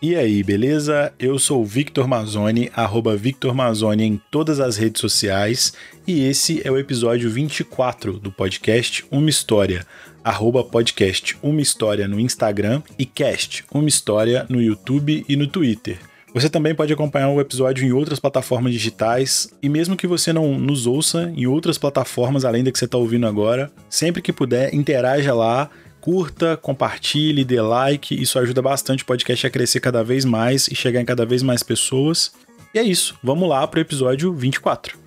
E aí, beleza? Eu sou o Victor Mazzoni, arroba Victor Mazzoni em todas as redes sociais, e esse é o episódio 24 do podcast Uma História, arroba podcast Uma História no Instagram e cast Uma História no YouTube e no Twitter. Você também pode acompanhar o episódio em outras plataformas digitais e mesmo que você não nos ouça em outras plataformas além da que você está ouvindo agora, sempre que puder, interaja lá curta, compartilhe, dê like, isso ajuda bastante o podcast a crescer cada vez mais e chegar em cada vez mais pessoas. E é isso, vamos lá para o episódio 24.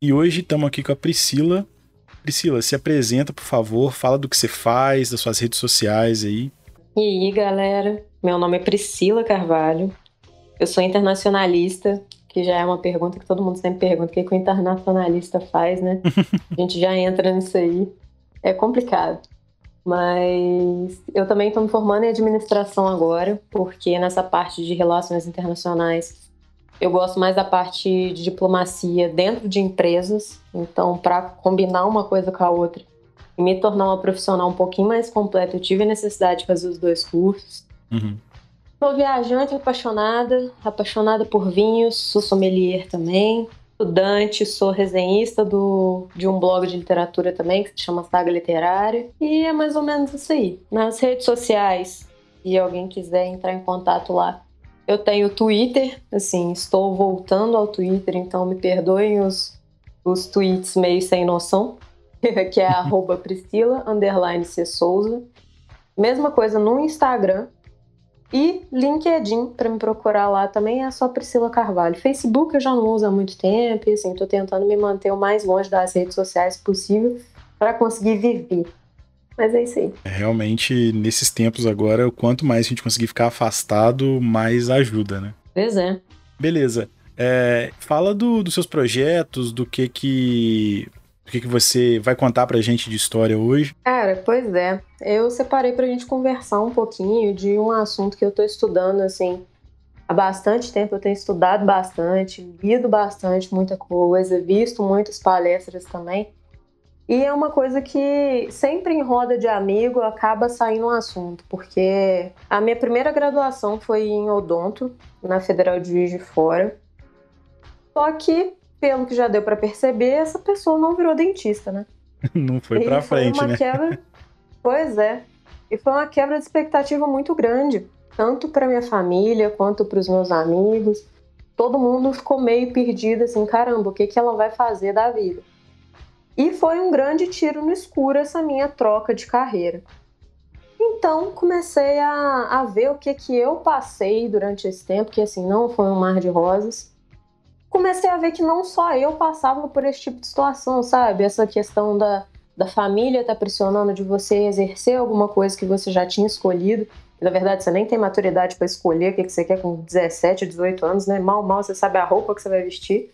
E hoje estamos aqui com a Priscila. Priscila, se apresenta, por favor, fala do que você faz, das suas redes sociais aí. E aí, galera? Meu nome é Priscila Carvalho. Eu sou internacionalista, que já é uma pergunta que todo mundo sempre pergunta: o que, que o internacionalista faz, né? A gente já entra nisso aí. É complicado. Mas eu também estou me formando em administração agora, porque nessa parte de relações internacionais eu gosto mais da parte de diplomacia dentro de empresas. Então, para combinar uma coisa com a outra e me tornar uma profissional um pouquinho mais completa, eu tive a necessidade de fazer os dois cursos. Uhum. Sou viajante apaixonada, apaixonada por vinhos, sou sommelier também, estudante, sou resenhista do, de um blog de literatura também que se chama Saga Literária. E é mais ou menos isso aí. Nas redes sociais, se alguém quiser entrar em contato lá, eu tenho Twitter, assim, estou voltando ao Twitter, então me perdoem os, os tweets meio sem noção, que é arroba Priscila, underline C. Souza. Mesma coisa no Instagram, e LinkedIn, para me procurar lá também, é só Priscila Carvalho. Facebook eu já não uso há muito tempo, e assim, tô tentando me manter o mais longe das redes sociais possível para conseguir viver. Mas é isso aí. É, realmente, nesses tempos agora, o quanto mais a gente conseguir ficar afastado, mais ajuda, né? Pois é. Beleza. É, fala do, dos seus projetos, do que que o que, que você vai contar pra gente de história hoje? Cara, pois é. Eu separei pra gente conversar um pouquinho de um assunto que eu tô estudando, assim, há bastante tempo. Eu tenho estudado bastante, lido bastante, muita coisa, visto muitas palestras também. E é uma coisa que sempre em roda de amigo acaba saindo um assunto, porque a minha primeira graduação foi em odonto, na Federal de Juiz de Fora. Só que pelo que já deu para perceber, essa pessoa não virou dentista, né? não foi para frente, uma né? Quebra... pois é. E foi uma quebra de expectativa muito grande, tanto para minha família quanto para os meus amigos. Todo mundo ficou meio perdido assim, caramba, o que que ela vai fazer da vida? E foi um grande tiro no escuro essa minha troca de carreira. Então comecei a, a ver o que que eu passei durante esse tempo, que assim não foi um mar de rosas comecei a ver que não só eu passava por esse tipo de situação, sabe? Essa questão da, da família tá pressionando de você exercer alguma coisa que você já tinha escolhido. Na verdade, você nem tem maturidade para escolher o que, que você quer com 17, 18 anos, né? Mal, mal você sabe a roupa que você vai vestir.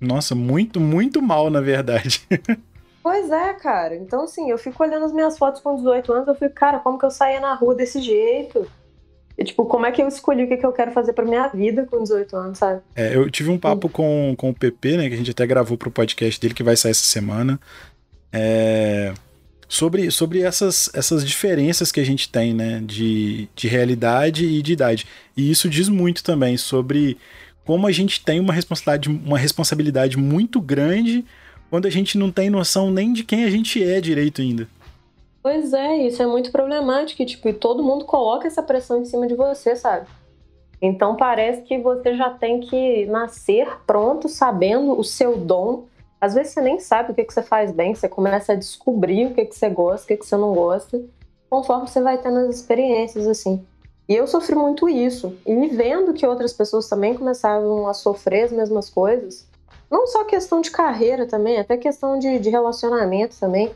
Nossa, muito, muito mal, na verdade. pois é, cara. Então, assim, eu fico olhando as minhas fotos com 18 anos, eu fico, cara, como que eu saía na rua desse jeito? E, tipo, como é que eu escolhi o que, que eu quero fazer pra minha vida com 18 anos, sabe? É, eu tive um papo com, com o PP, né? Que a gente até gravou pro podcast dele, que vai sair essa semana. É, sobre, sobre essas, essas diferenças que a gente tem, né? De, de realidade e de idade. E isso diz muito também sobre como a gente tem uma responsabilidade, uma responsabilidade muito grande quando a gente não tem noção nem de quem a gente é direito ainda. Pois é, isso é muito problemático, tipo, e todo mundo coloca essa pressão em cima de você, sabe? Então parece que você já tem que nascer pronto, sabendo o seu dom. Às vezes você nem sabe o que, que você faz bem, você começa a descobrir o que, que você gosta, o que, que você não gosta, conforme você vai tendo as experiências, assim. E eu sofri muito isso. E vendo que outras pessoas também começavam a sofrer as mesmas coisas, não só questão de carreira também, até questão de, de relacionamento também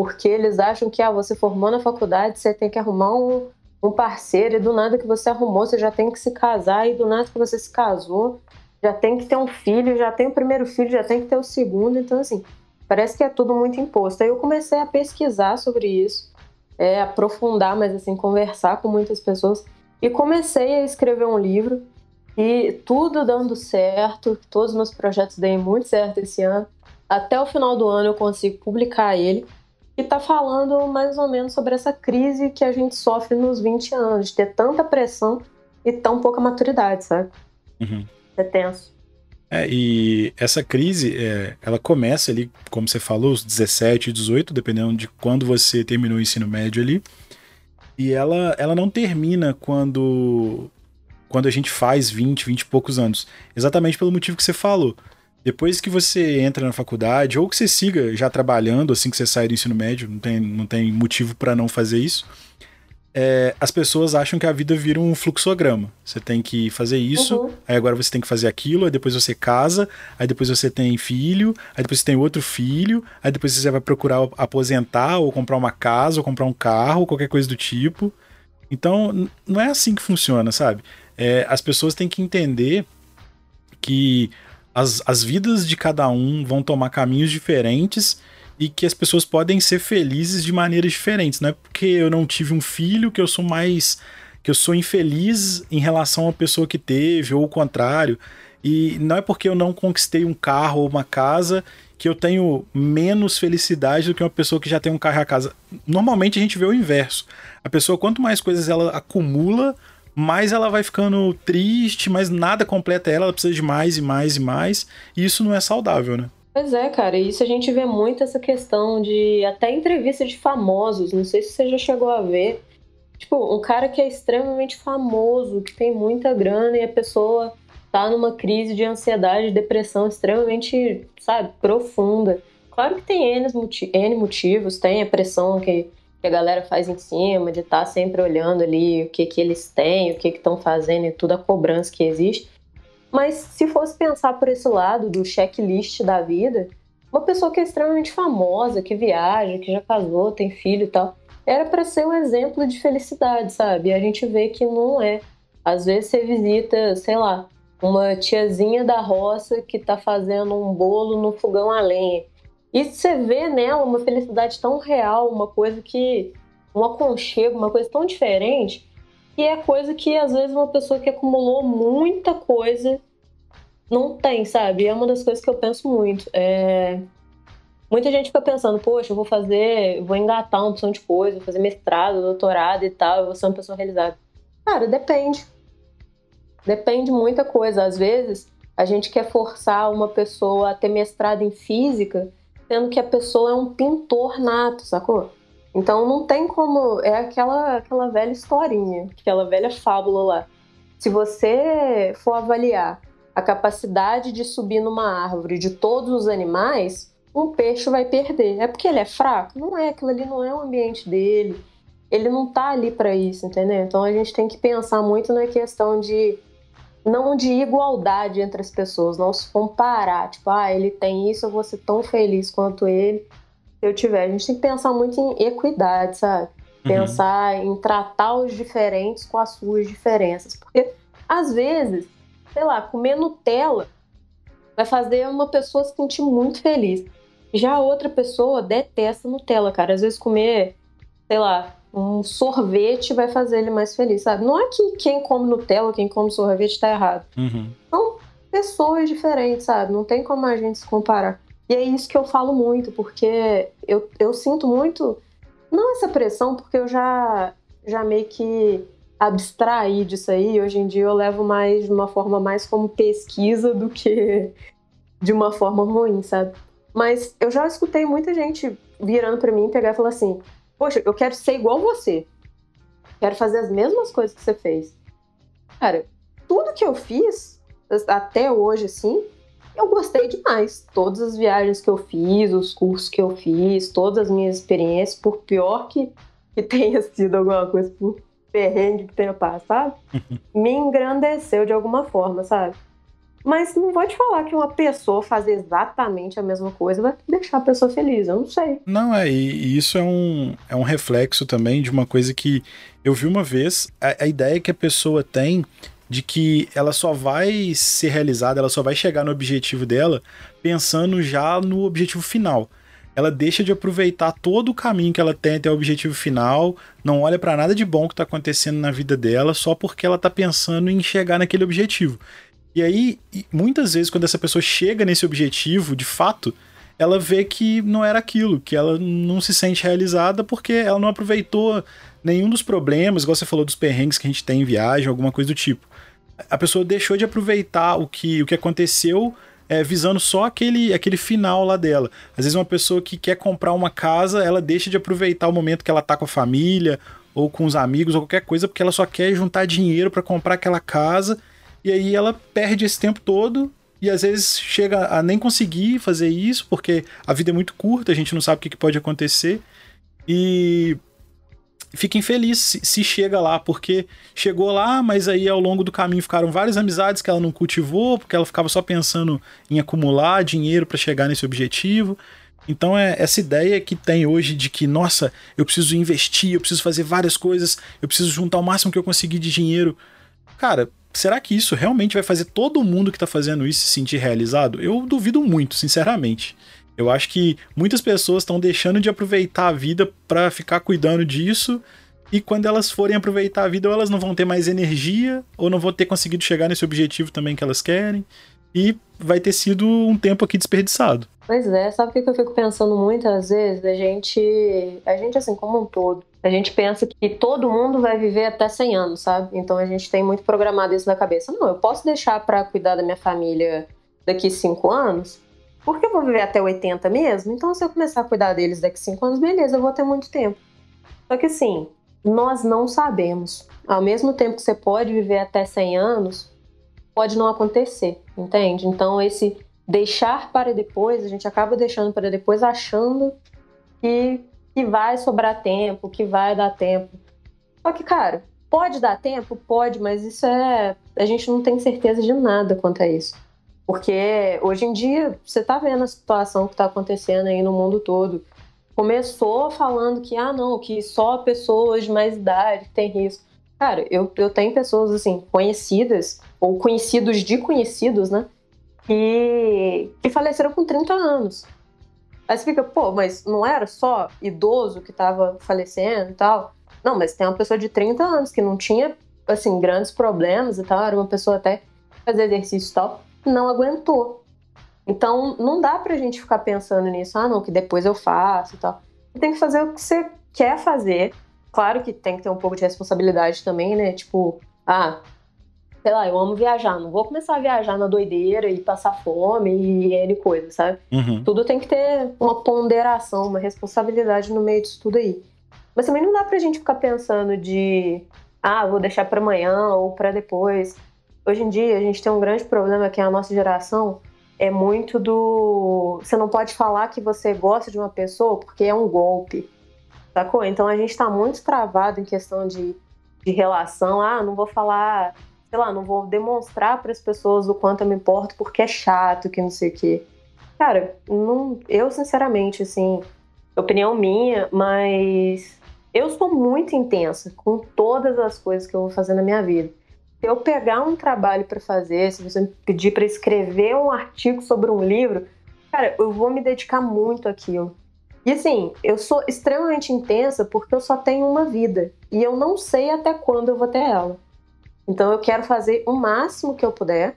porque eles acham que ah, você formou na faculdade, você tem que arrumar um, um parceiro, e do nada que você arrumou, você já tem que se casar, e do nada que você se casou, já tem que ter um filho, já tem o primeiro filho, já tem que ter o segundo, então assim, parece que é tudo muito imposto. Aí eu comecei a pesquisar sobre isso, é, aprofundar, mas assim, conversar com muitas pessoas, e comecei a escrever um livro, e tudo dando certo, todos os meus projetos deem muito certo esse ano. Até o final do ano eu consigo publicar ele. Que está falando mais ou menos sobre essa crise que a gente sofre nos 20 anos, de ter tanta pressão e tão pouca maturidade, sabe? Uhum. É tenso. É, e essa crise, é, ela começa ali, como você falou, os 17, 18, dependendo de quando você terminou o ensino médio ali. E ela, ela não termina quando, quando a gente faz 20, 20 e poucos anos. Exatamente pelo motivo que você falou. Depois que você entra na faculdade, ou que você siga já trabalhando assim que você sai do ensino médio, não tem, não tem motivo para não fazer isso é, as pessoas acham que a vida vira um fluxograma. Você tem que fazer isso, uhum. aí agora você tem que fazer aquilo, aí depois você casa, aí depois você tem filho, aí depois você tem outro filho, aí depois você vai procurar aposentar ou comprar uma casa ou comprar um carro, qualquer coisa do tipo. Então, não é assim que funciona, sabe? É, as pessoas têm que entender que as, as vidas de cada um vão tomar caminhos diferentes e que as pessoas podem ser felizes de maneiras diferentes. Não é porque eu não tive um filho que eu sou mais. que eu sou infeliz em relação à pessoa que teve, ou o contrário. E não é porque eu não conquistei um carro ou uma casa que eu tenho menos felicidade do que uma pessoa que já tem um carro e a casa. Normalmente a gente vê o inverso. A pessoa, quanto mais coisas ela acumula, mais ela vai ficando triste, mas nada completa ela, ela precisa de mais e mais e mais. E isso não é saudável, né? Pois é, cara, isso a gente vê muito essa questão de até entrevista de famosos, não sei se você já chegou a ver. Tipo, um cara que é extremamente famoso, que tem muita grana e a pessoa tá numa crise de ansiedade, depressão extremamente, sabe, profunda. Claro que tem N motivos, tem a pressão que, que a galera faz em cima, de estar tá sempre olhando ali o que, que eles têm, o que estão fazendo e tudo a cobrança que existe. Mas se fosse pensar por esse lado do checklist da vida, uma pessoa que é extremamente famosa, que viaja, que já casou, tem filho e tal, era para ser um exemplo de felicidade, sabe? E a gente vê que não é. Às vezes você visita, sei lá, uma tiazinha da roça que tá fazendo um bolo no fogão a lenha. E você vê nela uma felicidade tão real, uma coisa que. um aconchego, uma coisa tão diferente, que é coisa que às vezes uma pessoa que acumulou muita coisa não tem, sabe? É uma das coisas que eu penso muito. É... Muita gente fica pensando, poxa, eu vou fazer, vou engatar uma opção de coisa, vou fazer mestrado, doutorado e tal, eu vou ser uma pessoa realizada. Cara, depende. Depende muita coisa. Às vezes, a gente quer forçar uma pessoa a ter mestrado em física, sendo que a pessoa é um pintor nato, sacou? Então não tem como. É aquela, aquela velha historinha, aquela velha fábula lá. Se você for avaliar a capacidade de subir numa árvore de todos os animais, um peixe vai perder. É porque ele é fraco? Não é, aquilo ali não é o ambiente dele. Ele não tá ali para isso, entendeu? Então a gente tem que pensar muito na questão de não de igualdade entre as pessoas, não se comparar, tipo, ah, ele tem isso, eu vou ser tão feliz quanto ele eu tiver. A gente tem que pensar muito em equidade, sabe? Uhum. Pensar em tratar os diferentes com as suas diferenças. Porque, às vezes, sei lá, comer Nutella vai fazer uma pessoa se sentir muito feliz. Já a outra pessoa detesta Nutella, cara. Às vezes comer, sei lá, um sorvete vai fazer ele mais feliz, sabe? Não é que quem come Nutella, quem come sorvete tá errado. Uhum. São pessoas diferentes, sabe? Não tem como a gente se comparar. E é isso que eu falo muito, porque eu, eu sinto muito, não essa pressão, porque eu já, já meio que abstraí disso aí. Hoje em dia eu levo mais de uma forma mais como pesquisa do que de uma forma ruim, sabe? Mas eu já escutei muita gente virando para mim e pegar e falar assim: Poxa, eu quero ser igual você. Quero fazer as mesmas coisas que você fez. Cara, tudo que eu fiz até hoje, assim, eu gostei demais. Todas as viagens que eu fiz, os cursos que eu fiz, todas as minhas experiências, por pior que, que tenha sido alguma coisa, por perrengue que tenha passado, me engrandeceu de alguma forma, sabe? Mas não vou te falar que uma pessoa fazer exatamente a mesma coisa vai deixar a pessoa feliz, eu não sei. Não, é, e isso é um, é um reflexo também de uma coisa que eu vi uma vez, a, a ideia que a pessoa tem de que ela só vai ser realizada, ela só vai chegar no objetivo dela pensando já no objetivo final. Ela deixa de aproveitar todo o caminho que ela tem até o objetivo final, não olha para nada de bom que está acontecendo na vida dela só porque ela está pensando em chegar naquele objetivo. E aí, muitas vezes, quando essa pessoa chega nesse objetivo, de fato, ela vê que não era aquilo, que ela não se sente realizada porque ela não aproveitou nenhum dos problemas, igual você falou dos perrengues que a gente tem em viagem, alguma coisa do tipo. A pessoa deixou de aproveitar o que, o que aconteceu é, visando só aquele, aquele final lá dela. Às vezes uma pessoa que quer comprar uma casa, ela deixa de aproveitar o momento que ela tá com a família ou com os amigos ou qualquer coisa, porque ela só quer juntar dinheiro para comprar aquela casa, e aí ela perde esse tempo todo e às vezes chega a nem conseguir fazer isso, porque a vida é muito curta, a gente não sabe o que pode acontecer. E fica infeliz se, se, chega lá, porque chegou lá, mas aí ao longo do caminho ficaram várias amizades que ela não cultivou, porque ela ficava só pensando em acumular dinheiro para chegar nesse objetivo. Então é essa ideia que tem hoje de que, nossa, eu preciso investir, eu preciso fazer várias coisas, eu preciso juntar o máximo que eu conseguir de dinheiro. Cara, será que isso realmente vai fazer todo mundo que está fazendo isso se sentir realizado? Eu duvido muito, sinceramente. Eu acho que muitas pessoas estão deixando de aproveitar a vida para ficar cuidando disso. E quando elas forem aproveitar a vida, ou elas não vão ter mais energia, ou não vão ter conseguido chegar nesse objetivo também que elas querem. E vai ter sido um tempo aqui desperdiçado. Pois é, sabe o que eu fico pensando muitas vezes? A gente, a gente assim como um todo, a gente pensa que todo mundo vai viver até 100 anos, sabe? Então a gente tem muito programado isso na cabeça. Não, eu posso deixar para cuidar da minha família daqui 5 anos, porque eu vou viver até 80 mesmo. Então se eu começar a cuidar deles daqui 5 anos, beleza, eu vou ter muito tempo. Só que assim, nós não sabemos. Ao mesmo tempo que você pode viver até 100 anos, pode não acontecer, entende? Então esse deixar para depois, a gente acaba deixando para depois achando que, que vai sobrar tempo, que vai dar tempo. Só que, cara, pode dar tempo? Pode, mas isso é. A gente não tem certeza de nada quanto a isso. Porque hoje em dia, você tá vendo a situação que tá acontecendo aí no mundo todo. Começou falando que, ah, não, que só pessoas de mais idade têm risco. Cara, eu, eu tenho pessoas, assim, conhecidas, ou conhecidos de conhecidos, né? que, que faleceram com 30 anos. Aí você fica, pô, mas não era só idoso que estava falecendo e tal? Não, mas tem uma pessoa de 30 anos que não tinha, assim, grandes problemas e tal, era uma pessoa até fazer exercício e tal, não aguentou. Então, não dá pra gente ficar pensando nisso, ah, não, que depois eu faço e tal. Tem que fazer o que você quer fazer. Claro que tem que ter um pouco de responsabilidade também, né? Tipo, ah, sei lá, eu amo viajar, não vou começar a viajar na doideira e passar fome e N coisa, sabe? Uhum. Tudo tem que ter uma ponderação, uma responsabilidade no meio disso tudo aí. Mas também não dá pra gente ficar pensando de, ah, vou deixar para amanhã ou para depois. Hoje em dia a gente tem um grande problema que é a nossa geração é muito do. Você não pode falar que você gosta de uma pessoa porque é um golpe, sacou? Então a gente tá muito travado em questão de, de relação. Ah, não vou falar sei lá, não vou demonstrar para as pessoas o quanto eu me importo porque é chato, que não sei o quê. Cara, não, eu sinceramente, assim, opinião minha, mas eu sou muito intensa com todas as coisas que eu vou fazer na minha vida. Se eu pegar um trabalho para fazer, se você me pedir para escrever um artigo sobre um livro, cara, eu vou me dedicar muito àquilo. E assim, eu sou extremamente intensa porque eu só tenho uma vida e eu não sei até quando eu vou ter ela. Então eu quero fazer o máximo que eu puder,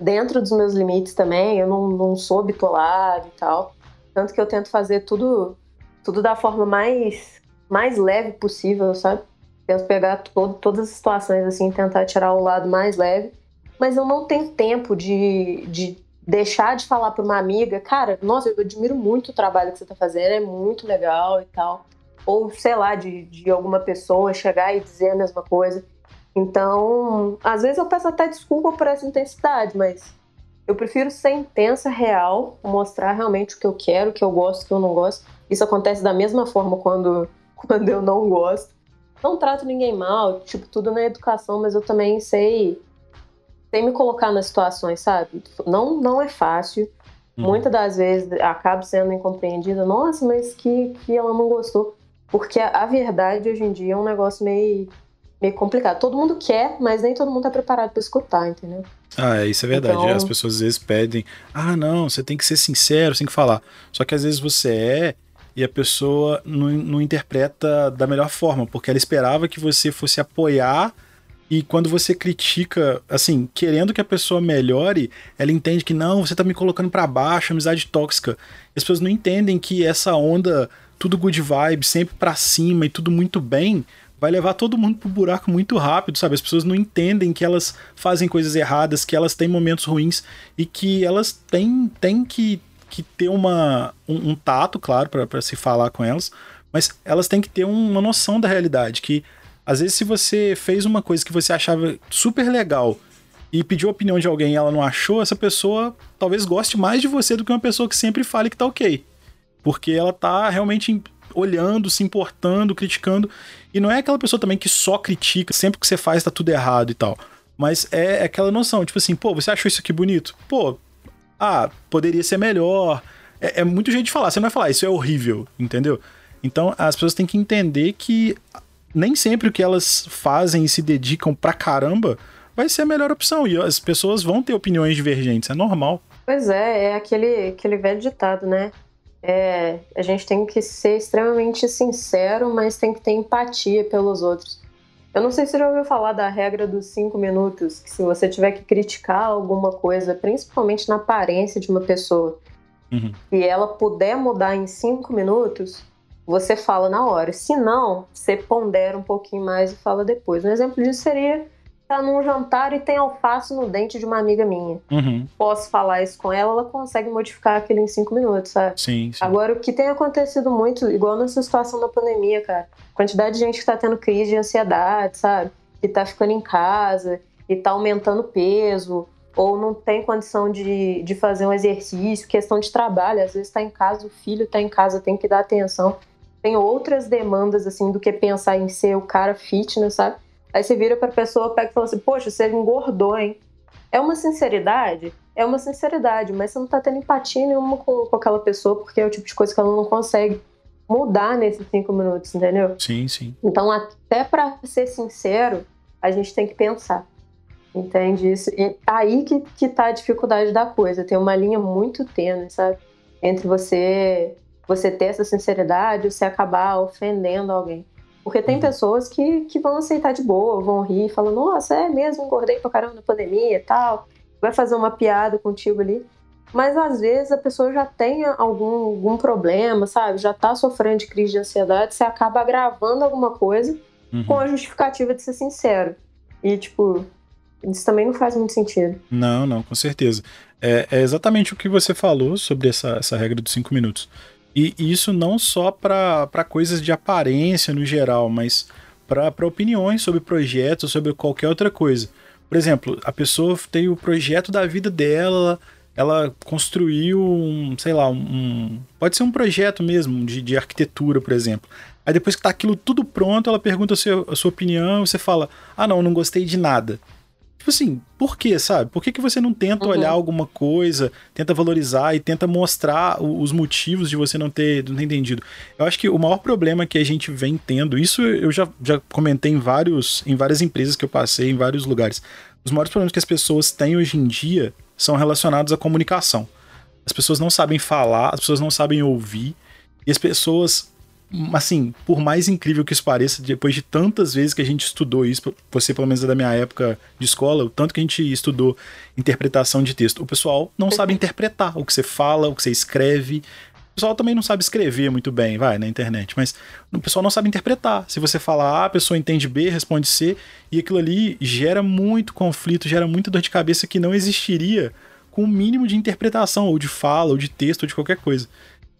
dentro dos meus limites também. Eu não, não sou bitolado e tal. Tanto que eu tento fazer tudo, tudo da forma mais, mais leve possível, sabe? Tento pegar todo, todas as situações assim, tentar tirar o lado mais leve. Mas eu não tenho tempo de, de deixar de falar para uma amiga, cara, nossa, eu admiro muito o trabalho que você está fazendo, é muito legal e tal. Ou, sei lá, de, de alguma pessoa chegar e dizer a mesma coisa. Então, às vezes eu peço até desculpa por essa intensidade, mas eu prefiro ser intensa, real, mostrar realmente o que eu quero, o que eu gosto, o que eu não gosto. Isso acontece da mesma forma quando, quando eu não gosto. Não trato ninguém mal, tipo, tudo na educação, mas eu também sei, sei me colocar nas situações, sabe? Não, não é fácil. Uhum. Muitas das vezes acabo sendo incompreendida. Nossa, mas que, que ela não gostou. Porque a, a verdade hoje em dia é um negócio meio meio complicado. Todo mundo quer, mas nem todo mundo tá preparado para escutar, entendeu? Ah, isso é verdade. Então... As pessoas às vezes pedem, ah, não, você tem que ser sincero, você tem que falar. Só que às vezes você é e a pessoa não, não interpreta da melhor forma, porque ela esperava que você fosse apoiar E quando você critica, assim, querendo que a pessoa melhore, ela entende que não, você tá me colocando para baixo, amizade tóxica. As pessoas não entendem que essa onda, tudo good vibe, sempre para cima e tudo muito bem, vai levar todo mundo pro buraco muito rápido, sabe? As pessoas não entendem que elas fazem coisas erradas, que elas têm momentos ruins e que elas têm, têm que, que ter uma, um, um tato, claro, para se falar com elas, mas elas têm que ter uma noção da realidade, que às vezes, se você fez uma coisa que você achava super legal e pediu a opinião de alguém e ela não achou, essa pessoa talvez goste mais de você do que uma pessoa que sempre fale que tá ok. Porque ela tá realmente olhando, se importando, criticando. E não é aquela pessoa também que só critica, sempre que você faz tá tudo errado e tal. Mas é aquela noção, tipo assim, pô, você achou isso aqui bonito? Pô, ah, poderia ser melhor. É, é muito jeito de falar, você não vai falar, isso é horrível, entendeu? Então as pessoas têm que entender que nem sempre o que elas fazem e se dedicam pra caramba vai ser a melhor opção. E as pessoas vão ter opiniões divergentes, é normal. Pois é, é aquele, aquele velho ditado, né? É, a gente tem que ser extremamente sincero, mas tem que ter empatia pelos outros. Eu não sei se você já ouviu falar da regra dos cinco minutos, que se você tiver que criticar alguma coisa, principalmente na aparência de uma pessoa, uhum. e ela puder mudar em cinco minutos, você fala na hora. Se não, você pondera um pouquinho mais e fala depois. Um exemplo disso seria tá num jantar e tem alface no dente de uma amiga minha. Uhum. Posso falar isso com ela, ela consegue modificar aquilo em cinco minutos, sabe? Sim, sim. Agora, o que tem acontecido muito, igual nessa situação da pandemia, cara, quantidade de gente que tá tendo crise de ansiedade, sabe? Que tá ficando em casa e tá aumentando peso, ou não tem condição de, de fazer um exercício, questão de trabalho, às vezes tá em casa, o filho tá em casa, tem que dar atenção tem outras demandas, assim, do que pensar em ser o cara fitness, sabe? Aí você vira pra pessoa, pega e fala assim, poxa, você engordou, hein? É uma sinceridade? É uma sinceridade, mas você não tá tendo empatia nenhuma com, com aquela pessoa, porque é o tipo de coisa que ela não consegue mudar nesses cinco minutos, entendeu? Sim, sim. Então, até para ser sincero, a gente tem que pensar. Entende isso? E aí que, que tá a dificuldade da coisa. Tem uma linha muito tênue, sabe? Entre você você ter essa sinceridade ou você acabar ofendendo alguém. Porque tem uhum. pessoas que, que vão aceitar de boa, vão rir, falando, nossa, é mesmo, engordei pra caramba na pandemia e tal. Vai fazer uma piada contigo ali. Mas às vezes a pessoa já tem algum, algum problema, sabe? Já tá sofrendo de crise de ansiedade, você acaba agravando alguma coisa uhum. com a justificativa de ser sincero. E, tipo, isso também não faz muito sentido. Não, não, com certeza. É, é exatamente o que você falou sobre essa, essa regra dos cinco minutos. E isso não só para coisas de aparência no geral, mas para opiniões sobre projetos, sobre qualquer outra coisa. Por exemplo, a pessoa tem o projeto da vida dela, ela construiu um, sei lá, um. Pode ser um projeto mesmo, de, de arquitetura, por exemplo. Aí depois que tá aquilo tudo pronto, ela pergunta a sua, a sua opinião, você fala: Ah, não, não gostei de nada. Tipo assim, por que, sabe? Por que, que você não tenta uhum. olhar alguma coisa, tenta valorizar e tenta mostrar os motivos de você não ter, não ter entendido? Eu acho que o maior problema que a gente vem tendo, isso eu já, já comentei em, vários, em várias empresas que eu passei, em vários lugares. Os maiores problemas que as pessoas têm hoje em dia são relacionados à comunicação. As pessoas não sabem falar, as pessoas não sabem ouvir, e as pessoas assim, por mais incrível que isso pareça, depois de tantas vezes que a gente estudou isso, você pelo menos é da minha época de escola, o tanto que a gente estudou interpretação de texto, o pessoal não sabe interpretar o que você fala, o que você escreve. O pessoal também não sabe escrever muito bem, vai, na internet, mas o pessoal não sabe interpretar. Se você fala A, a pessoa entende B, responde C, e aquilo ali gera muito conflito, gera muita dor de cabeça que não existiria com o mínimo de interpretação, ou de fala, ou de texto, ou de qualquer coisa.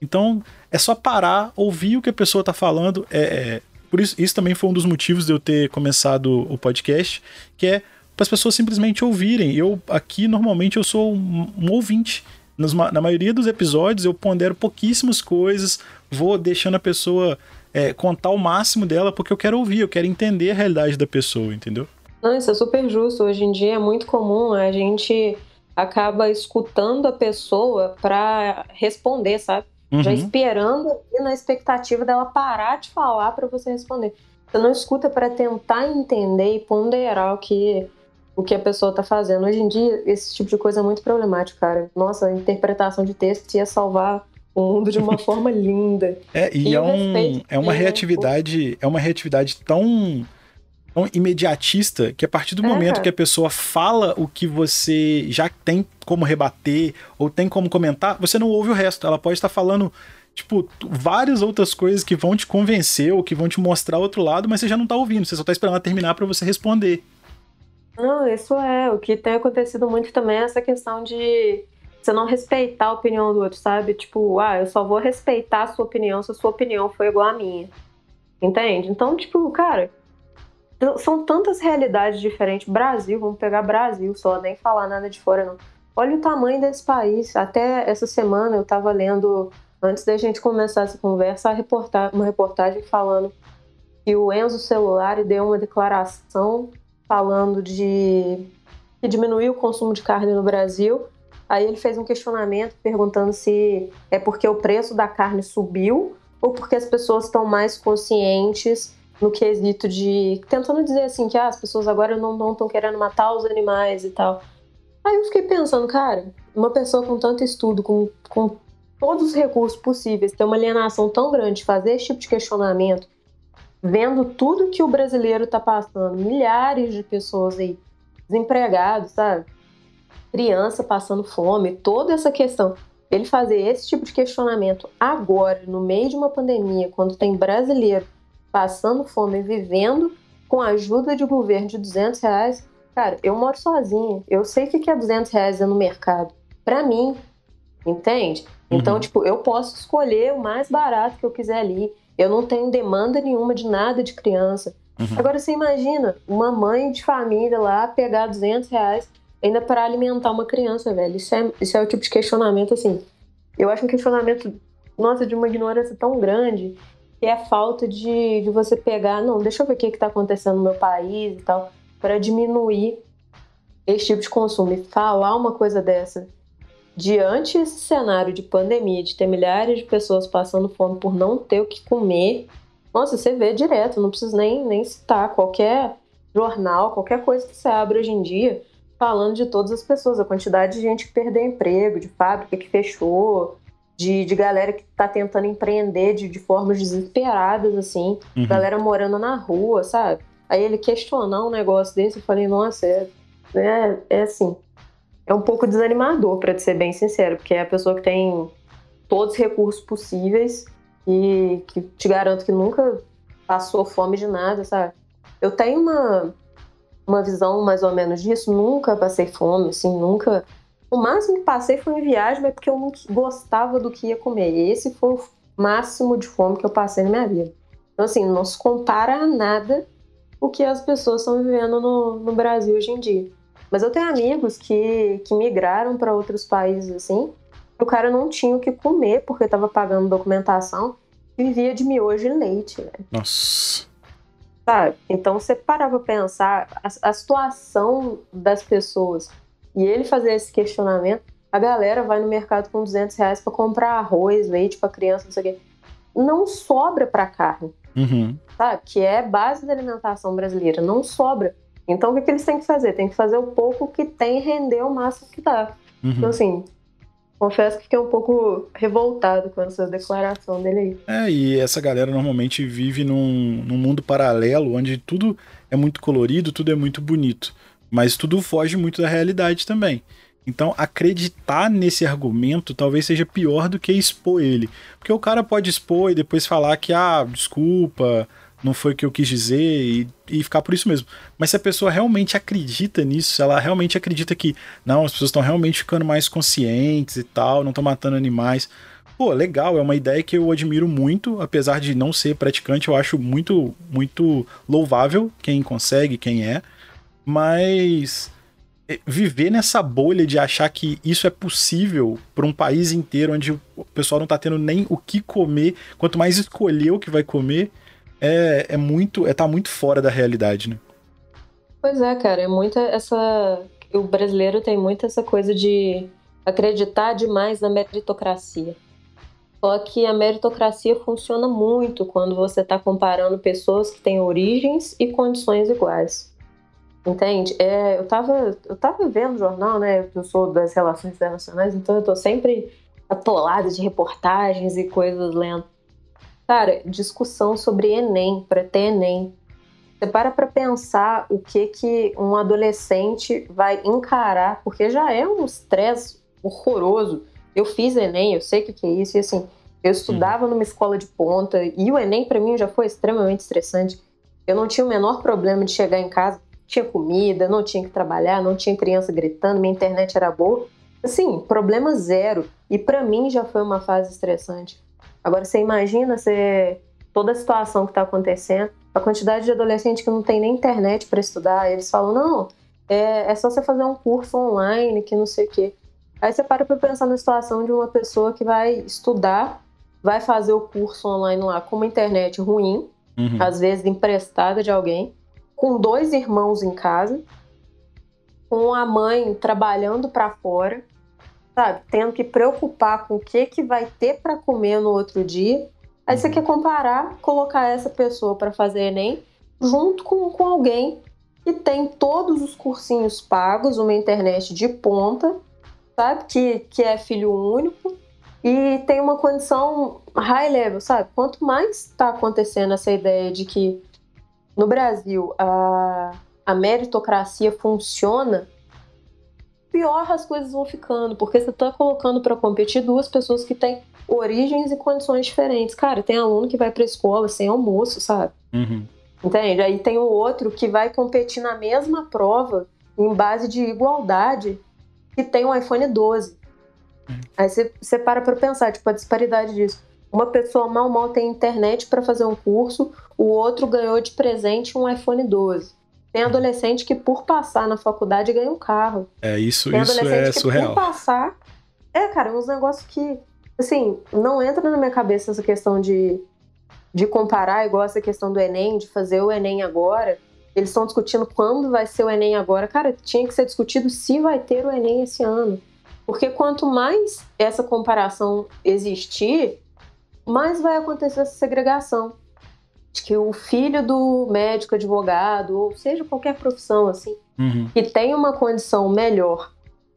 Então, é só parar, ouvir o que a pessoa está falando. É, é, por isso, isso também foi um dos motivos de eu ter começado o podcast, que é para as pessoas simplesmente ouvirem. Eu aqui normalmente eu sou um, um ouvinte. Nos, na maioria dos episódios eu pondero pouquíssimas coisas, vou deixando a pessoa é, contar o máximo dela porque eu quero ouvir, eu quero entender a realidade da pessoa, entendeu? Não, isso é super justo. Hoje em dia é muito comum a gente acaba escutando a pessoa para responder, sabe? Uhum. já esperando e na expectativa dela parar de falar para você responder. Você não escuta para tentar entender e ponderar o que o que a pessoa tá fazendo. Hoje em dia, esse tipo de coisa é muito problemático, cara. Nossa, a interpretação de texto ia salvar o mundo de uma forma linda. É, e, e é, um, é uma reatividade, é uma reatividade tão tão imediatista que a partir do momento que a pessoa fala o que você já tem como rebater ou tem como comentar, você não ouve o resto. Ela pode estar falando tipo, várias outras coisas que vão te convencer ou que vão te mostrar outro lado, mas você já não tá ouvindo, você só tá esperando ela terminar para você responder. Não, isso é. O que tem acontecido muito também é essa questão de você não respeitar a opinião do outro, sabe? Tipo, ah, eu só vou respeitar a sua opinião se a sua opinião for igual à minha. Entende? Então, tipo, cara, são tantas realidades diferentes. Brasil, vamos pegar Brasil só, nem falar nada de fora, não. Olha o tamanho desse país. Até essa semana eu tava lendo, antes da gente começar essa conversa, uma reportagem falando que o Enzo Celular deu uma declaração falando de que diminuiu o consumo de carne no Brasil. Aí ele fez um questionamento perguntando se é porque o preço da carne subiu ou porque as pessoas estão mais conscientes no quesito de. tentando dizer assim que ah, as pessoas agora não estão querendo matar os animais e tal. Aí eu fiquei pensando, cara, uma pessoa com tanto estudo, com, com todos os recursos possíveis, ter uma alienação tão grande, fazer esse tipo de questionamento, vendo tudo que o brasileiro está passando, milhares de pessoas aí desempregados, sabe? Criança passando fome, toda essa questão. Ele fazer esse tipo de questionamento agora, no meio de uma pandemia, quando tem brasileiro passando fome, vivendo com a ajuda de governo de 200 reais, cara, eu moro sozinha, eu sei o que é 200 reais no mercado. Para mim, entende? Então, uhum. tipo, eu posso escolher o mais barato que eu quiser ali. Eu não tenho demanda nenhuma de nada de criança. Uhum. Agora, você imagina uma mãe de família lá pegar 200 reais ainda para alimentar uma criança, velho. Isso é, isso é o tipo de questionamento, assim. Eu acho um questionamento, nossa, de uma ignorância tão grande que é a falta de, de você pegar, não, deixa eu ver o que está acontecendo no meu país e tal, para diminuir esse tipo de consumo. E falar uma coisa dessa diante desse cenário de pandemia, de ter milhares de pessoas passando fome por não ter o que comer, nossa, você vê direto, não precisa nem, nem citar qualquer jornal, qualquer coisa que você abre hoje em dia, falando de todas as pessoas, a quantidade de gente que perdeu emprego, de fábrica que fechou, de, de galera que tá tentando empreender de, de formas desesperadas, assim, uhum. galera morando na rua, sabe? Aí ele questionar um negócio desse, eu falei, nossa, é, é, é assim, é um pouco desanimador, para ser bem sincero, porque é a pessoa que tem todos os recursos possíveis e que te garanto que nunca passou fome de nada, sabe? Eu tenho uma, uma visão mais ou menos disso, nunca passei fome, assim, nunca o máximo que passei foi em viagem, mas porque eu não gostava do que ia comer. E esse foi o máximo de fome que eu passei na minha vida. Então, assim, não se compara a nada o que as pessoas estão vivendo no, no Brasil hoje em dia. Mas eu tenho amigos que, que migraram para outros países, assim, o cara não tinha o que comer porque estava pagando documentação e vivia de miojo e leite, velho. Nossa. Sabe? Então você parava pra pensar a, a situação das pessoas e ele fazer esse questionamento, a galera vai no mercado com 200 reais para comprar arroz, leite para criança, não sei o quê. Não sobra para carne, uhum. sabe? Que é base da alimentação brasileira, não sobra. Então o que, que eles têm que fazer? Tem que fazer o pouco que tem e render o máximo que dá. Uhum. Então assim, confesso que fiquei um pouco revoltado com essa declaração dele aí. É, e essa galera normalmente vive num, num mundo paralelo onde tudo é muito colorido, tudo é muito bonito mas tudo foge muito da realidade também. Então, acreditar nesse argumento talvez seja pior do que expor ele. Porque o cara pode expor e depois falar que, ah, desculpa, não foi o que eu quis dizer e, e ficar por isso mesmo. Mas se a pessoa realmente acredita nisso, se ela realmente acredita que, não, as pessoas estão realmente ficando mais conscientes e tal, não estão matando animais. Pô, legal, é uma ideia que eu admiro muito, apesar de não ser praticante, eu acho muito, muito louvável quem consegue, quem é mas é, viver nessa bolha de achar que isso é possível para um país inteiro onde o pessoal não está tendo nem o que comer, quanto mais escolher o que vai comer, é, é muito, é tá muito fora da realidade, né? Pois é, cara, é muita essa o brasileiro tem muito essa coisa de acreditar demais na meritocracia. Só que a meritocracia funciona muito quando você está comparando pessoas que têm origens e condições iguais. Entende? É, eu, tava, eu tava vendo o jornal, né? Eu sou das relações internacionais, então eu tô sempre atolada de reportagens e coisas lendo. Cara, discussão sobre Enem, para ter Enem. você para para pensar o que que um adolescente vai encarar, porque já é um estresse horroroso. Eu fiz Enem, eu sei o que, que é isso, e assim, eu estudava numa escola de ponta, e o Enem para mim já foi extremamente estressante. Eu não tinha o menor problema de chegar em casa, tinha comida, não tinha que trabalhar, não tinha criança gritando, minha internet era boa. Assim, problema zero. E para mim já foi uma fase estressante. Agora você imagina você, toda a situação que está acontecendo, a quantidade de adolescente que não tem nem internet para estudar, eles falam, não, é, é só você fazer um curso online, que não sei o quê. Aí você para para pensar na situação de uma pessoa que vai estudar, vai fazer o curso online lá com uma internet ruim, uhum. às vezes emprestada de alguém, com dois irmãos em casa, com a mãe trabalhando para fora, sabe, tendo que preocupar com o que que vai ter para comer no outro dia. Aí você quer comparar, colocar essa pessoa para fazer Enem junto com, com alguém que tem todos os cursinhos pagos, uma internet de ponta, sabe? Que, que é filho único e tem uma condição high level, sabe? Quanto mais está acontecendo essa ideia de que no Brasil a, a meritocracia funciona, pior as coisas vão ficando, porque você está colocando para competir duas pessoas que têm origens e condições diferentes. Cara, tem aluno que vai pra escola sem almoço, sabe? Uhum. Entende? Aí tem o outro que vai competir na mesma prova em base de igualdade que tem um iPhone 12. Uhum. Aí você, você para pra pensar, tipo, a disparidade disso. Uma pessoa mal mal tem internet para fazer um curso, o outro ganhou de presente um iPhone 12. Tem adolescente que por passar na faculdade ganha um carro. É, isso, tem isso é que, surreal. Por passar. É, cara, uns negócios que assim, não entra na minha cabeça essa questão de, de comparar, igual essa questão do Enem, de fazer o Enem agora. Eles estão discutindo quando vai ser o Enem agora. Cara, tinha que ser discutido se vai ter o Enem esse ano. Porque quanto mais essa comparação existir, mais vai acontecer essa segregação. De que o filho do médico, advogado, ou seja, qualquer profissão assim, uhum. que tem uma condição melhor,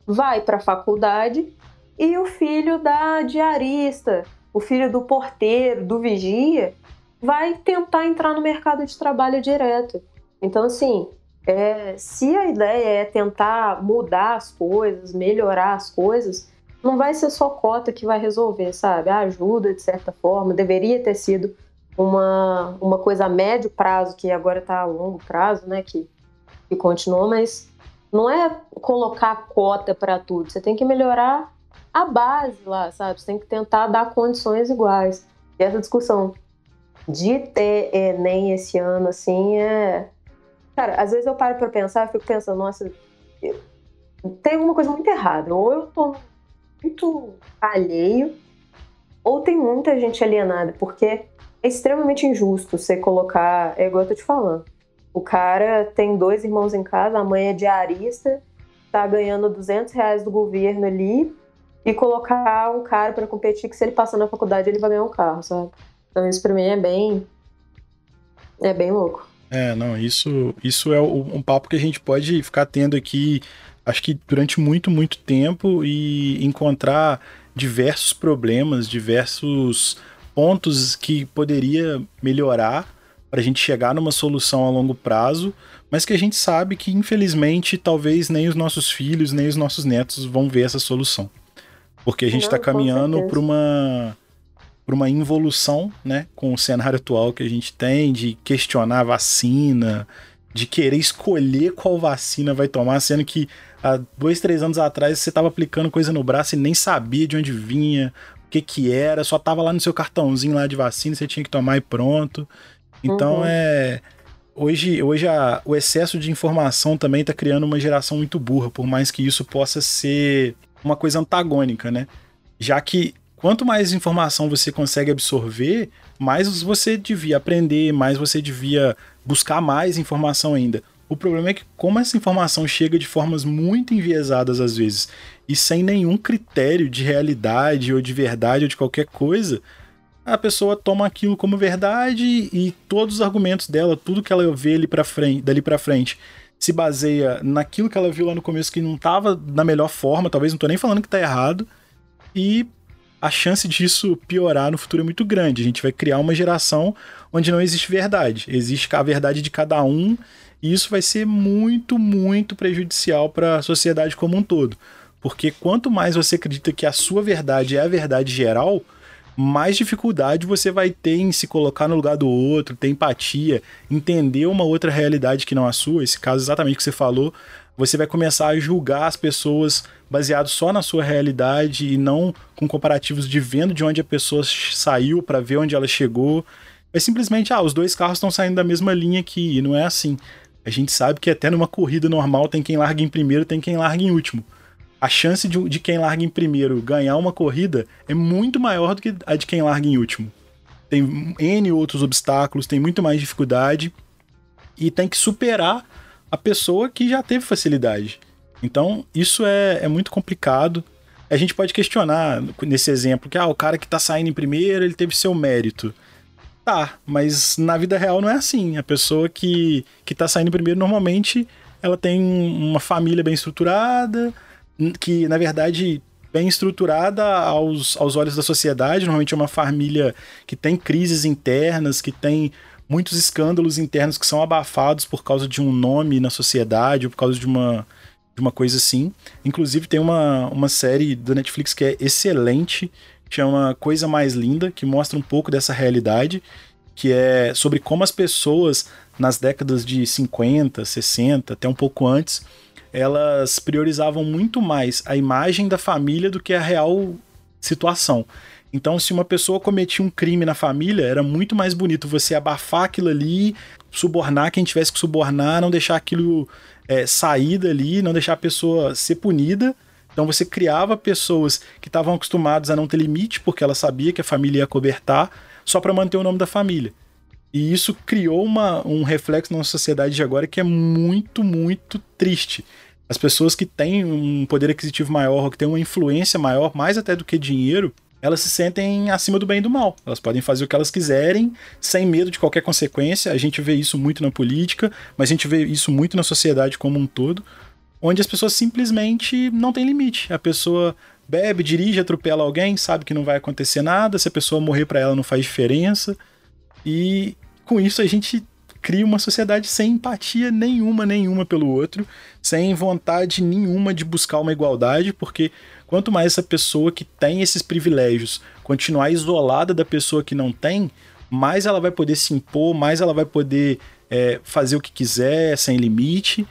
vai para a faculdade e o filho da diarista, o filho do porteiro, do vigia, vai tentar entrar no mercado de trabalho direto. Então, assim, é, se a ideia é tentar mudar as coisas, melhorar as coisas, não vai ser só cota que vai resolver, sabe? A ajuda, de certa forma, deveria ter sido uma, uma coisa a médio prazo, que agora está a longo prazo, né? Que, que continua, mas não é colocar cota para tudo. Você tem que melhorar a base lá, sabe? Você tem que tentar dar condições iguais. E essa discussão de ter Enem esse ano, assim, é. Cara, às vezes eu paro pra pensar e fico pensando, nossa, tem alguma coisa muito errada. Ou eu tô muito alheio, ou tem muita gente alienada, porque é extremamente injusto você colocar. É igual eu tô te falando. O cara tem dois irmãos em casa, a mãe é diarista, tá ganhando 200 reais do governo ali, e colocar um cara para competir que se ele passar na faculdade ele vai ganhar um carro, sabe? Então isso pra mim é bem. É bem louco. É, não, isso, isso é um papo que a gente pode ficar tendo aqui, acho que durante muito, muito tempo e encontrar diversos problemas, diversos pontos que poderia melhorar para a gente chegar numa solução a longo prazo, mas que a gente sabe que infelizmente talvez nem os nossos filhos nem os nossos netos vão ver essa solução. Porque a gente está caminhando para uma para uma involução, né, com o cenário atual que a gente tem de questionar a vacina, de querer escolher qual vacina vai tomar, sendo que há dois, três anos atrás você estava aplicando coisa no braço e nem sabia de onde vinha, o que que era, só tava lá no seu cartãozinho lá de vacina, você tinha que tomar e pronto. Então uhum. é hoje, hoje a, o excesso de informação também está criando uma geração muito burra, por mais que isso possa ser uma coisa antagônica, né? Já que quanto mais informação você consegue absorver, mais você devia aprender, mais você devia buscar mais informação ainda. O problema é que, como essa informação chega de formas muito enviesadas às vezes e sem nenhum critério de realidade ou de verdade ou de qualquer coisa, a pessoa toma aquilo como verdade e todos os argumentos dela, tudo que ela vê ali pra frente, dali para frente, se baseia naquilo que ela viu lá no começo que não estava da melhor forma, talvez não tô nem falando que tá errado, e a chance disso piorar no futuro é muito grande. A gente vai criar uma geração onde não existe verdade. Existe a verdade de cada um, e isso vai ser muito, muito prejudicial para a sociedade como um todo. Porque quanto mais você acredita que a sua verdade é a verdade geral, mais dificuldade você vai ter em se colocar no lugar do outro, ter empatia, entender uma outra realidade que não a sua. Esse caso exatamente que você falou, você vai começar a julgar as pessoas baseado só na sua realidade e não com comparativos de vendo de onde a pessoa saiu para ver onde ela chegou. É simplesmente, ah, os dois carros estão saindo da mesma linha aqui, e não é assim. A gente sabe que até numa corrida normal tem quem larga em primeiro, tem quem larga em último. A chance de, de quem larga em primeiro ganhar uma corrida é muito maior do que a de quem larga em último. Tem N outros obstáculos, tem muito mais dificuldade e tem que superar a pessoa que já teve facilidade. Então, isso é, é muito complicado. A gente pode questionar nesse exemplo que ah, o cara que tá saindo em primeiro, ele teve seu mérito. Tá, mas na vida real não é assim. A pessoa que, que tá saindo primeiro, normalmente, ela tem uma família bem estruturada, que, na verdade, bem estruturada aos, aos olhos da sociedade. Normalmente é uma família que tem crises internas, que tem muitos escândalos internos que são abafados por causa de um nome na sociedade ou por causa de uma, de uma coisa assim. Inclusive, tem uma, uma série do Netflix que é excelente, chama Coisa Mais Linda, que mostra um pouco dessa realidade, que é sobre como as pessoas nas décadas de 50, 60, até um pouco antes, elas priorizavam muito mais a imagem da família do que a real situação. Então, se uma pessoa cometia um crime na família, era muito mais bonito você abafar aquilo ali, subornar quem tivesse que subornar, não deixar aquilo é, sair dali, não deixar a pessoa ser punida. Então você criava pessoas que estavam acostumadas a não ter limite, porque ela sabia que a família ia cobertar, só para manter o nome da família. E isso criou uma, um reflexo na sociedade de agora que é muito, muito triste. As pessoas que têm um poder aquisitivo maior, ou que têm uma influência maior, mais até do que dinheiro, elas se sentem acima do bem e do mal. Elas podem fazer o que elas quiserem, sem medo de qualquer consequência. A gente vê isso muito na política, mas a gente vê isso muito na sociedade como um todo, onde as pessoas simplesmente não têm limite. A pessoa bebe, dirige, atropela alguém, sabe que não vai acontecer nada, se a pessoa morrer para ela não faz diferença. E com isso a gente cria uma sociedade sem empatia nenhuma, nenhuma pelo outro, sem vontade nenhuma de buscar uma igualdade, porque quanto mais essa pessoa que tem esses privilégios continuar isolada da pessoa que não tem, mais ela vai poder se impor, mais ela vai poder é, fazer o que quiser, sem limite.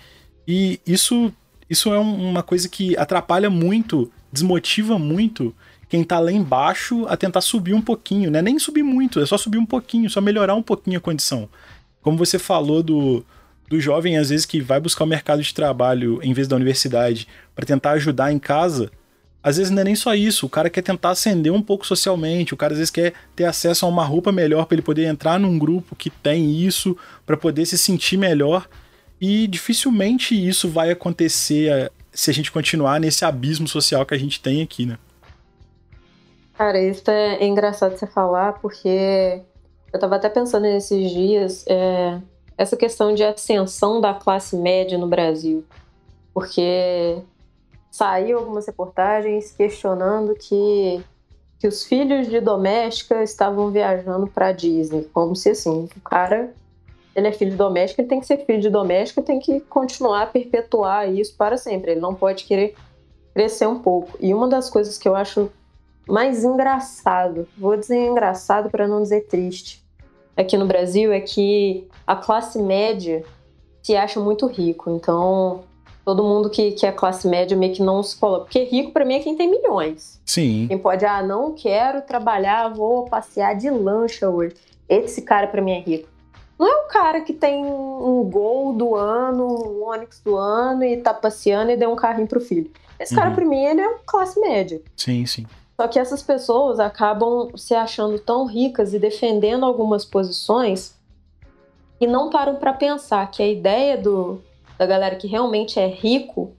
E isso, isso é uma coisa que atrapalha muito, desmotiva muito quem tá lá embaixo a tentar subir um pouquinho, né? Nem subir muito, é só subir um pouquinho, só melhorar um pouquinho a condição. Como você falou do, do jovem, às vezes, que vai buscar o mercado de trabalho em vez da universidade para tentar ajudar em casa, às vezes não é nem só isso. O cara quer tentar ascender um pouco socialmente, o cara às vezes quer ter acesso a uma roupa melhor para ele poder entrar num grupo que tem isso, para poder se sentir melhor. E dificilmente isso vai acontecer eh, se a gente continuar nesse abismo social que a gente tem aqui, né? Cara, isso é engraçado você falar, porque eu estava até pensando nesses dias é, essa questão de ascensão da classe média no Brasil, porque saiu algumas reportagens questionando que, que os filhos de doméstica estavam viajando para Disney, como se assim, o cara ele é filho de doméstica, ele tem que ser filho de doméstica, tem que continuar a perpetuar isso para sempre. Ele não pode querer crescer um pouco. E uma das coisas que eu acho mais engraçado, vou dizer engraçado para não dizer triste, aqui no Brasil é que a classe média se acha muito rico. Então, todo mundo que, que é classe média meio que não se coloca. Porque rico para mim é quem tem milhões. Sim. Quem pode, ah, não quero trabalhar, vou passear de lancha hoje. Esse cara para mim é rico. Não é o cara que tem um gol do ano, um Onix do ano e tá passeando e deu um carrinho pro filho. Esse uhum. cara, pra mim, ele é classe média. Sim, sim. Só que essas pessoas acabam se achando tão ricas e defendendo algumas posições e não param para pensar que a ideia do, da galera que realmente é rico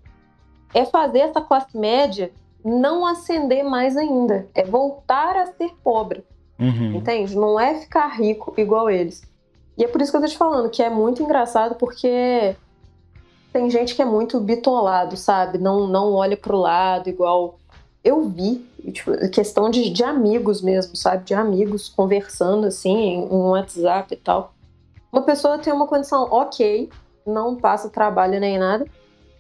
é fazer essa classe média não ascender mais ainda, é voltar a ser pobre. Uhum. Entende? Não é ficar rico igual eles. E é por isso que eu tô te falando que é muito engraçado porque tem gente que é muito bitolado, sabe? Não, não olha pro lado igual eu vi, tipo, questão de, de amigos mesmo, sabe? De amigos conversando assim em, em WhatsApp e tal. Uma pessoa tem uma condição ok, não passa trabalho nem nada,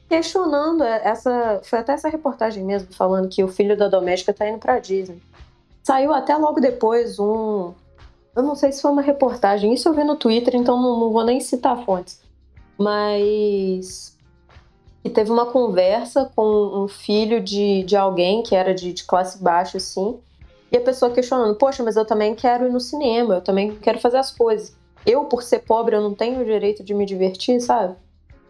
questionando essa. Foi até essa reportagem mesmo, falando que o filho da doméstica tá indo pra Disney. Saiu até logo depois um. Eu não sei se foi uma reportagem, isso eu vi no Twitter, então não, não vou nem citar fontes. Mas. Que teve uma conversa com um filho de, de alguém que era de, de classe baixa, assim. E a pessoa questionando: Poxa, mas eu também quero ir no cinema, eu também quero fazer as coisas. Eu, por ser pobre, eu não tenho o direito de me divertir, sabe?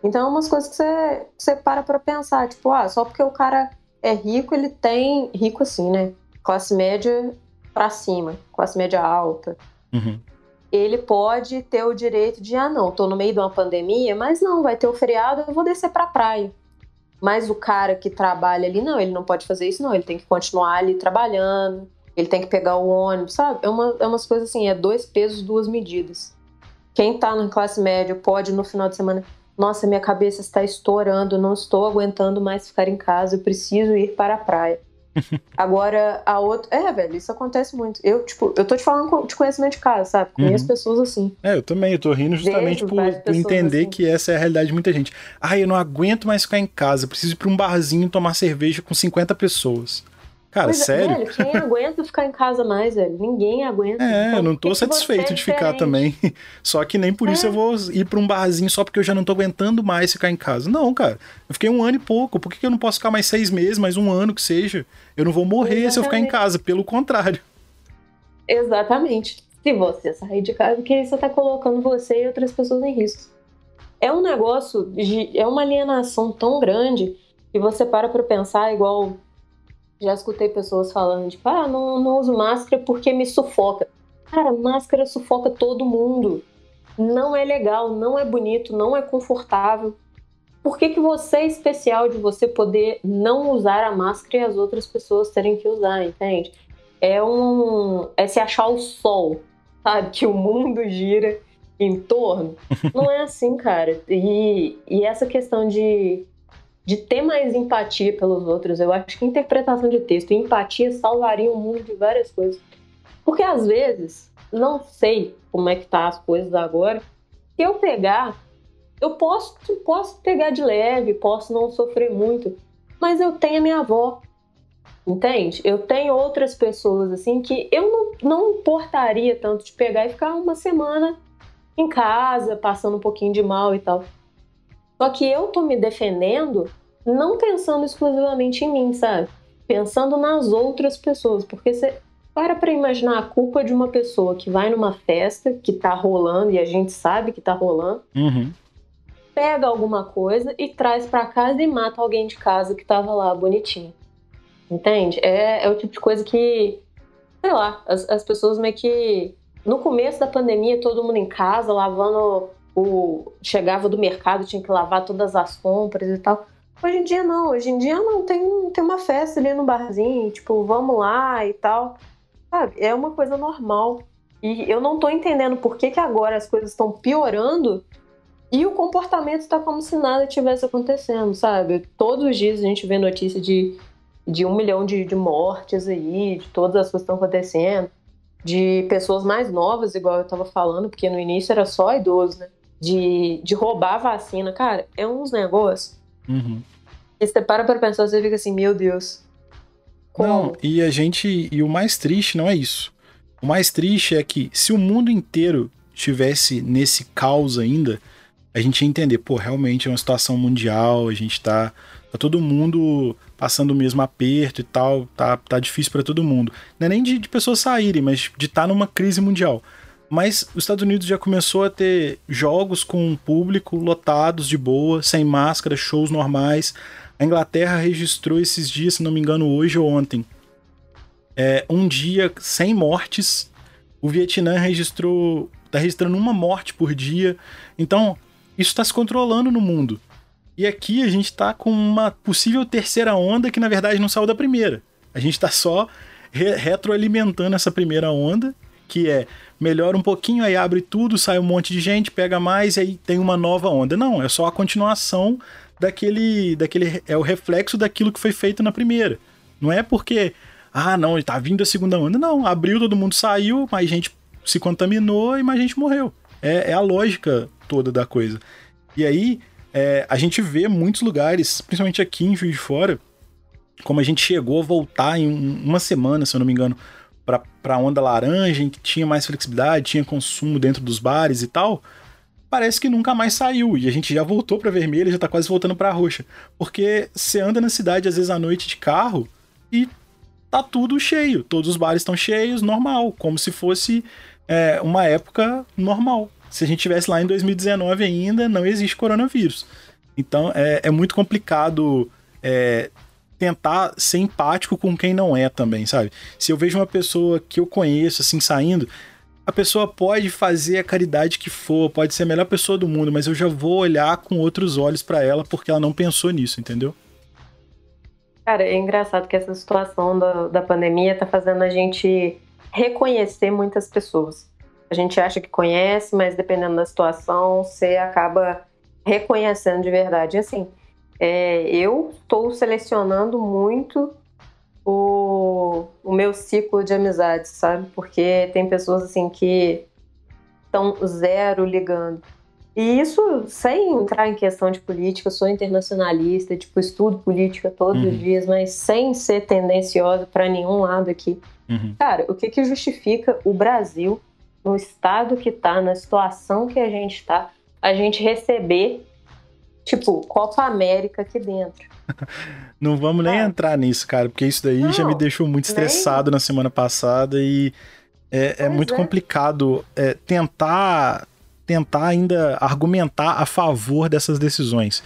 Então, é umas coisas que você, você para pra pensar, tipo, ah, só porque o cara é rico, ele tem. Rico assim, né? Classe média pra cima, classe média alta. Uhum. Ele pode ter o direito de, ah, não, tô no meio de uma pandemia, mas não, vai ter o feriado, eu vou descer pra praia. Mas o cara que trabalha ali, não, ele não pode fazer isso, não, ele tem que continuar ali trabalhando, ele tem que pegar o ônibus, sabe? É, uma, é umas coisas assim, é dois pesos, duas medidas. Quem tá na classe média pode no final de semana nossa, minha cabeça está estourando, não estou aguentando mais ficar em casa, eu preciso ir para a praia. Agora, a outra. É, velho, isso acontece muito. Eu, tipo, eu tô te falando de conhecimento de casa, sabe? Conheço uhum. pessoas assim. É, eu também, eu tô rindo justamente por, por, entender assim. que essa é a realidade de muita gente. Ah, eu não aguento mais ficar em casa, preciso ir pra um barzinho tomar cerveja com 50 pessoas. Cara, é, sério? Velho, quem aguenta ficar em casa mais, velho? Ninguém aguenta. É, então, eu não tô satisfeito é de ficar também. Só que nem por é. isso eu vou ir pra um barzinho só porque eu já não tô aguentando mais ficar em casa. Não, cara. Eu fiquei um ano e pouco. Por que eu não posso ficar mais seis meses, mais um ano que seja? Eu não vou morrer Exatamente. se eu ficar em casa. Pelo contrário. Exatamente. Se você sair de casa, que você tá colocando você e outras pessoas em risco. É um negócio, de, é uma alienação tão grande que você para pra pensar igual já escutei pessoas falando, tipo, ah, não, não uso máscara porque me sufoca. Cara, máscara sufoca todo mundo. Não é legal, não é bonito, não é confortável. Por que, que você é especial de você poder não usar a máscara e as outras pessoas terem que usar, entende? É um. É se achar o sol, sabe? Que o mundo gira em torno. Não é assim, cara. E, e essa questão de de ter mais empatia pelos outros. Eu acho que interpretação de texto e empatia salvaria o mundo de várias coisas. Porque às vezes, não sei como é que tá as coisas agora, se eu pegar, eu posso, posso pegar de leve, posso não sofrer muito, mas eu tenho a minha avó, entende? Eu tenho outras pessoas assim que eu não, não importaria tanto de pegar e ficar uma semana em casa, passando um pouquinho de mal e tal. Só que eu tô me defendendo não pensando exclusivamente em mim, sabe? Pensando nas outras pessoas, porque você para para imaginar a culpa de uma pessoa que vai numa festa que tá rolando e a gente sabe que tá rolando. Uhum. Pega alguma coisa e traz para casa e mata alguém de casa que tava lá bonitinho. Entende? É, é o tipo de coisa que, sei lá, as, as pessoas meio que. No começo da pandemia, todo mundo em casa, lavando o chegava do mercado, tinha que lavar todas as compras e tal. Hoje em dia não, hoje em dia não, tem, tem uma festa ali no barzinho, tipo, vamos lá e tal. Sabe? É uma coisa normal. E eu não tô entendendo por que, que agora as coisas estão piorando e o comportamento está como se nada tivesse acontecendo, sabe? Todos os dias a gente vê notícia de, de um milhão de, de mortes aí, de todas as coisas que estão acontecendo, de pessoas mais novas, igual eu tava falando, porque no início era só idoso, né? De, de roubar a vacina. Cara, é uns negócios. Uhum. E você para pra pensar, você fica assim, meu Deus. Como? Não, e a gente. E o mais triste não é isso. O mais triste é que se o mundo inteiro estivesse nesse caos ainda, a gente ia entender, pô, realmente é uma situação mundial, a gente tá. Tá todo mundo passando o mesmo aperto e tal, tá, tá difícil para todo mundo. Não é nem de, de pessoas saírem, mas de estar tá numa crise mundial. Mas os Estados Unidos já começou a ter jogos com público lotados de boa, sem máscara, shows normais. A Inglaterra registrou esses dias, se não me engano, hoje ou ontem, é, um dia sem mortes. O Vietnã registrou, está registrando uma morte por dia. Então, isso está se controlando no mundo. E aqui a gente está com uma possível terceira onda que na verdade não saiu da primeira. A gente está só re retroalimentando essa primeira onda, que é melhora um pouquinho, aí abre tudo, sai um monte de gente, pega mais e aí tem uma nova onda. Não, é só a continuação daquele. daquele é o reflexo daquilo que foi feito na primeira. Não é porque, ah, não, tá vindo a segunda onda. Não, abriu, todo mundo saiu, mais gente se contaminou e mais gente morreu. É, é a lógica toda da coisa. E aí, é, a gente vê muitos lugares, principalmente aqui em Juiz de Fora, como a gente chegou a voltar em uma semana, se eu não me engano, para a onda laranja, em que tinha mais flexibilidade, tinha consumo dentro dos bares e tal, parece que nunca mais saiu. E a gente já voltou para vermelha, já tá quase voltando para roxa. Porque você anda na cidade, às vezes à noite de carro, e tá tudo cheio. Todos os bares estão cheios, normal, como se fosse é, uma época normal. Se a gente tivesse lá em 2019 ainda, não existe coronavírus. Então é, é muito complicado é, tentar ser empático com quem não é também, sabe? Se eu vejo uma pessoa que eu conheço assim saindo, a pessoa pode fazer a caridade que for, pode ser a melhor pessoa do mundo, mas eu já vou olhar com outros olhos para ela porque ela não pensou nisso, entendeu? Cara, é engraçado que essa situação da, da pandemia tá fazendo a gente reconhecer muitas pessoas. A gente acha que conhece, mas dependendo da situação, você acaba reconhecendo de verdade. E assim, é, eu estou selecionando muito o, o meu ciclo de amizades, sabe? Porque tem pessoas assim que estão zero ligando. E isso sem entrar em questão de política, eu sou internacionalista, tipo, estudo política todos uhum. os dias, mas sem ser tendenciosa para nenhum lado aqui. Uhum. Cara, o que, que justifica o Brasil, no estado que tá, na situação que a gente tá, a gente receber, tipo, Copa América aqui dentro? Não vamos nem é. entrar nisso, cara, porque isso daí Não, já me deixou muito estressado nem... na semana passada e é, é muito é. complicado é, tentar tentar ainda argumentar a favor dessas decisões.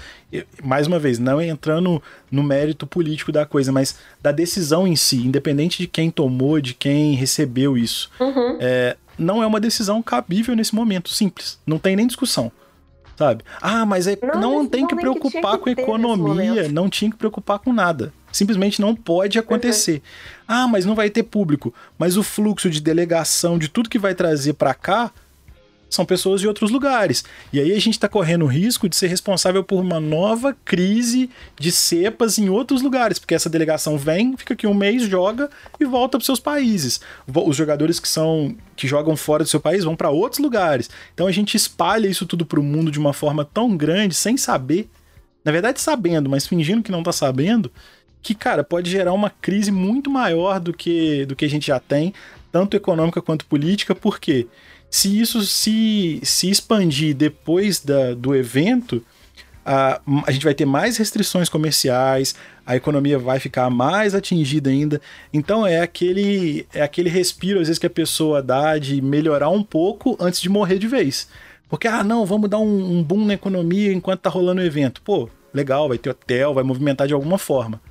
Mais uma vez, não entrando no mérito político da coisa, mas da decisão em si, independente de quem tomou, de quem recebeu isso. Uhum. É, não é uma decisão cabível nesse momento, simples. Não tem nem discussão sabe? Ah, mas é, não, não tem que preocupar que com a economia, não tinha que preocupar com nada. Simplesmente não pode acontecer. Uhum. Ah, mas não vai ter público. Mas o fluxo de delegação de tudo que vai trazer para cá são pessoas de outros lugares. E aí a gente está correndo o risco de ser responsável por uma nova crise de cepas em outros lugares, porque essa delegação vem, fica aqui um mês, joga e volta para seus países. Os jogadores que são que jogam fora do seu país vão para outros lugares. Então a gente espalha isso tudo para o mundo de uma forma tão grande, sem saber, na verdade sabendo, mas fingindo que não está sabendo, que cara pode gerar uma crise muito maior do que do que a gente já tem, tanto econômica quanto política, porque quê? Se isso se, se expandir depois da, do evento, a, a gente vai ter mais restrições comerciais, a economia vai ficar mais atingida ainda. Então é aquele é aquele respiro às vezes que a pessoa dá de melhorar um pouco antes de morrer de vez. Porque ah, não, vamos dar um, um boom na economia enquanto tá rolando o evento. Pô, legal, vai ter hotel, vai movimentar de alguma forma.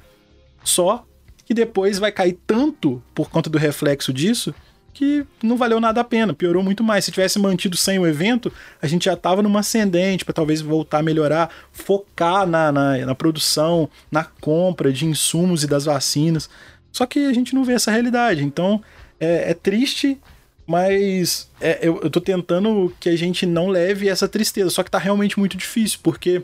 Só que depois vai cair tanto por conta do reflexo disso que não valeu nada a pena, piorou muito mais. Se tivesse mantido sem o evento, a gente já estava numa ascendente para talvez voltar a melhorar, focar na, na, na, produção, na compra de insumos e das vacinas. Só que a gente não vê essa realidade. Então é, é triste, mas é, eu, eu tô tentando que a gente não leve essa tristeza. Só que tá realmente muito difícil, porque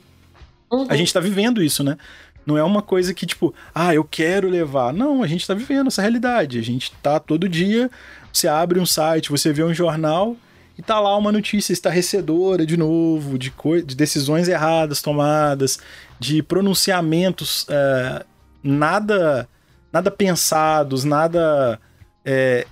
uhum. a gente tá vivendo isso, né? Não é uma coisa que, tipo, ah, eu quero levar. Não, a gente tá vivendo essa realidade. A gente tá todo dia você abre um site, você vê um jornal e tá lá uma notícia estarrecedora de novo, de, de decisões erradas tomadas, de pronunciamentos é, nada nada pensados, nada é,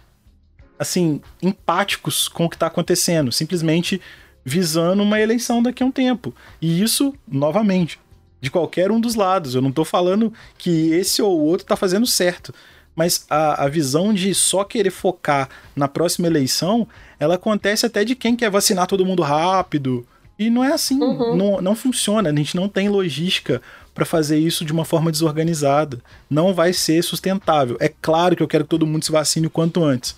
assim empáticos com o que está acontecendo, simplesmente visando uma eleição daqui a um tempo. E isso, novamente, de qualquer um dos lados. Eu não estou falando que esse ou outro está fazendo certo mas a, a visão de só querer focar na próxima eleição, ela acontece até de quem quer vacinar todo mundo rápido. E não é assim, uhum. não, não funciona, a gente não tem logística para fazer isso de uma forma desorganizada. Não vai ser sustentável. É claro que eu quero que todo mundo se vacine o quanto antes,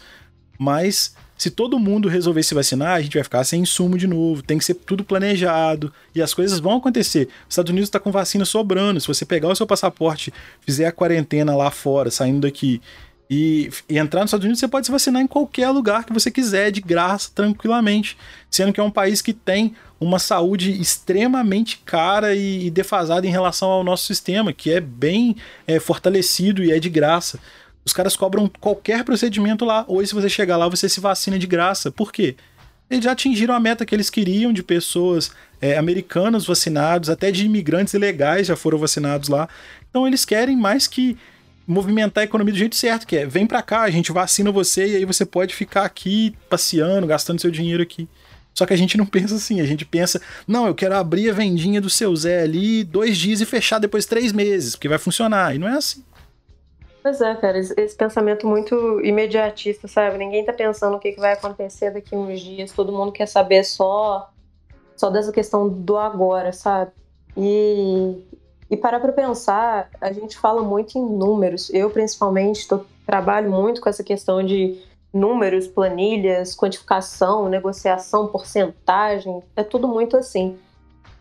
mas se todo mundo resolver se vacinar, a gente vai ficar sem insumo de novo. Tem que ser tudo planejado e as coisas vão acontecer. Os Estados Unidos está com vacina sobrando. Se você pegar o seu passaporte, fizer a quarentena lá fora, saindo daqui E, e, entrar nos Estados Unidos você pode se vacinar em qualquer lugar que você quiser, de graça, tranquilamente. Sendo que é um país que tem uma saúde extremamente cara e, e defasada em relação ao nosso sistema, que é bem é, fortalecido e é de graça. Os caras cobram qualquer procedimento lá. Hoje, se você chegar lá, você se vacina de graça. Por quê? Eles já atingiram a meta que eles queriam de pessoas é, americanos vacinados, até de imigrantes ilegais já foram vacinados lá. Então eles querem mais que movimentar a economia do jeito certo, que é vem para cá, a gente vacina você e aí você pode ficar aqui passeando, gastando seu dinheiro aqui. Só que a gente não pensa assim, a gente pensa, não, eu quero abrir a vendinha do seu Zé ali dois dias e fechar depois três meses, porque vai funcionar. E não é assim. Pois é, cara, esse pensamento muito imediatista, sabe? Ninguém tá pensando o que vai acontecer daqui uns dias, todo mundo quer saber só, só dessa questão do agora, sabe? E, e parar para pensar, a gente fala muito em números. Eu, principalmente, tô, trabalho muito com essa questão de números, planilhas, quantificação, negociação, porcentagem, é tudo muito assim.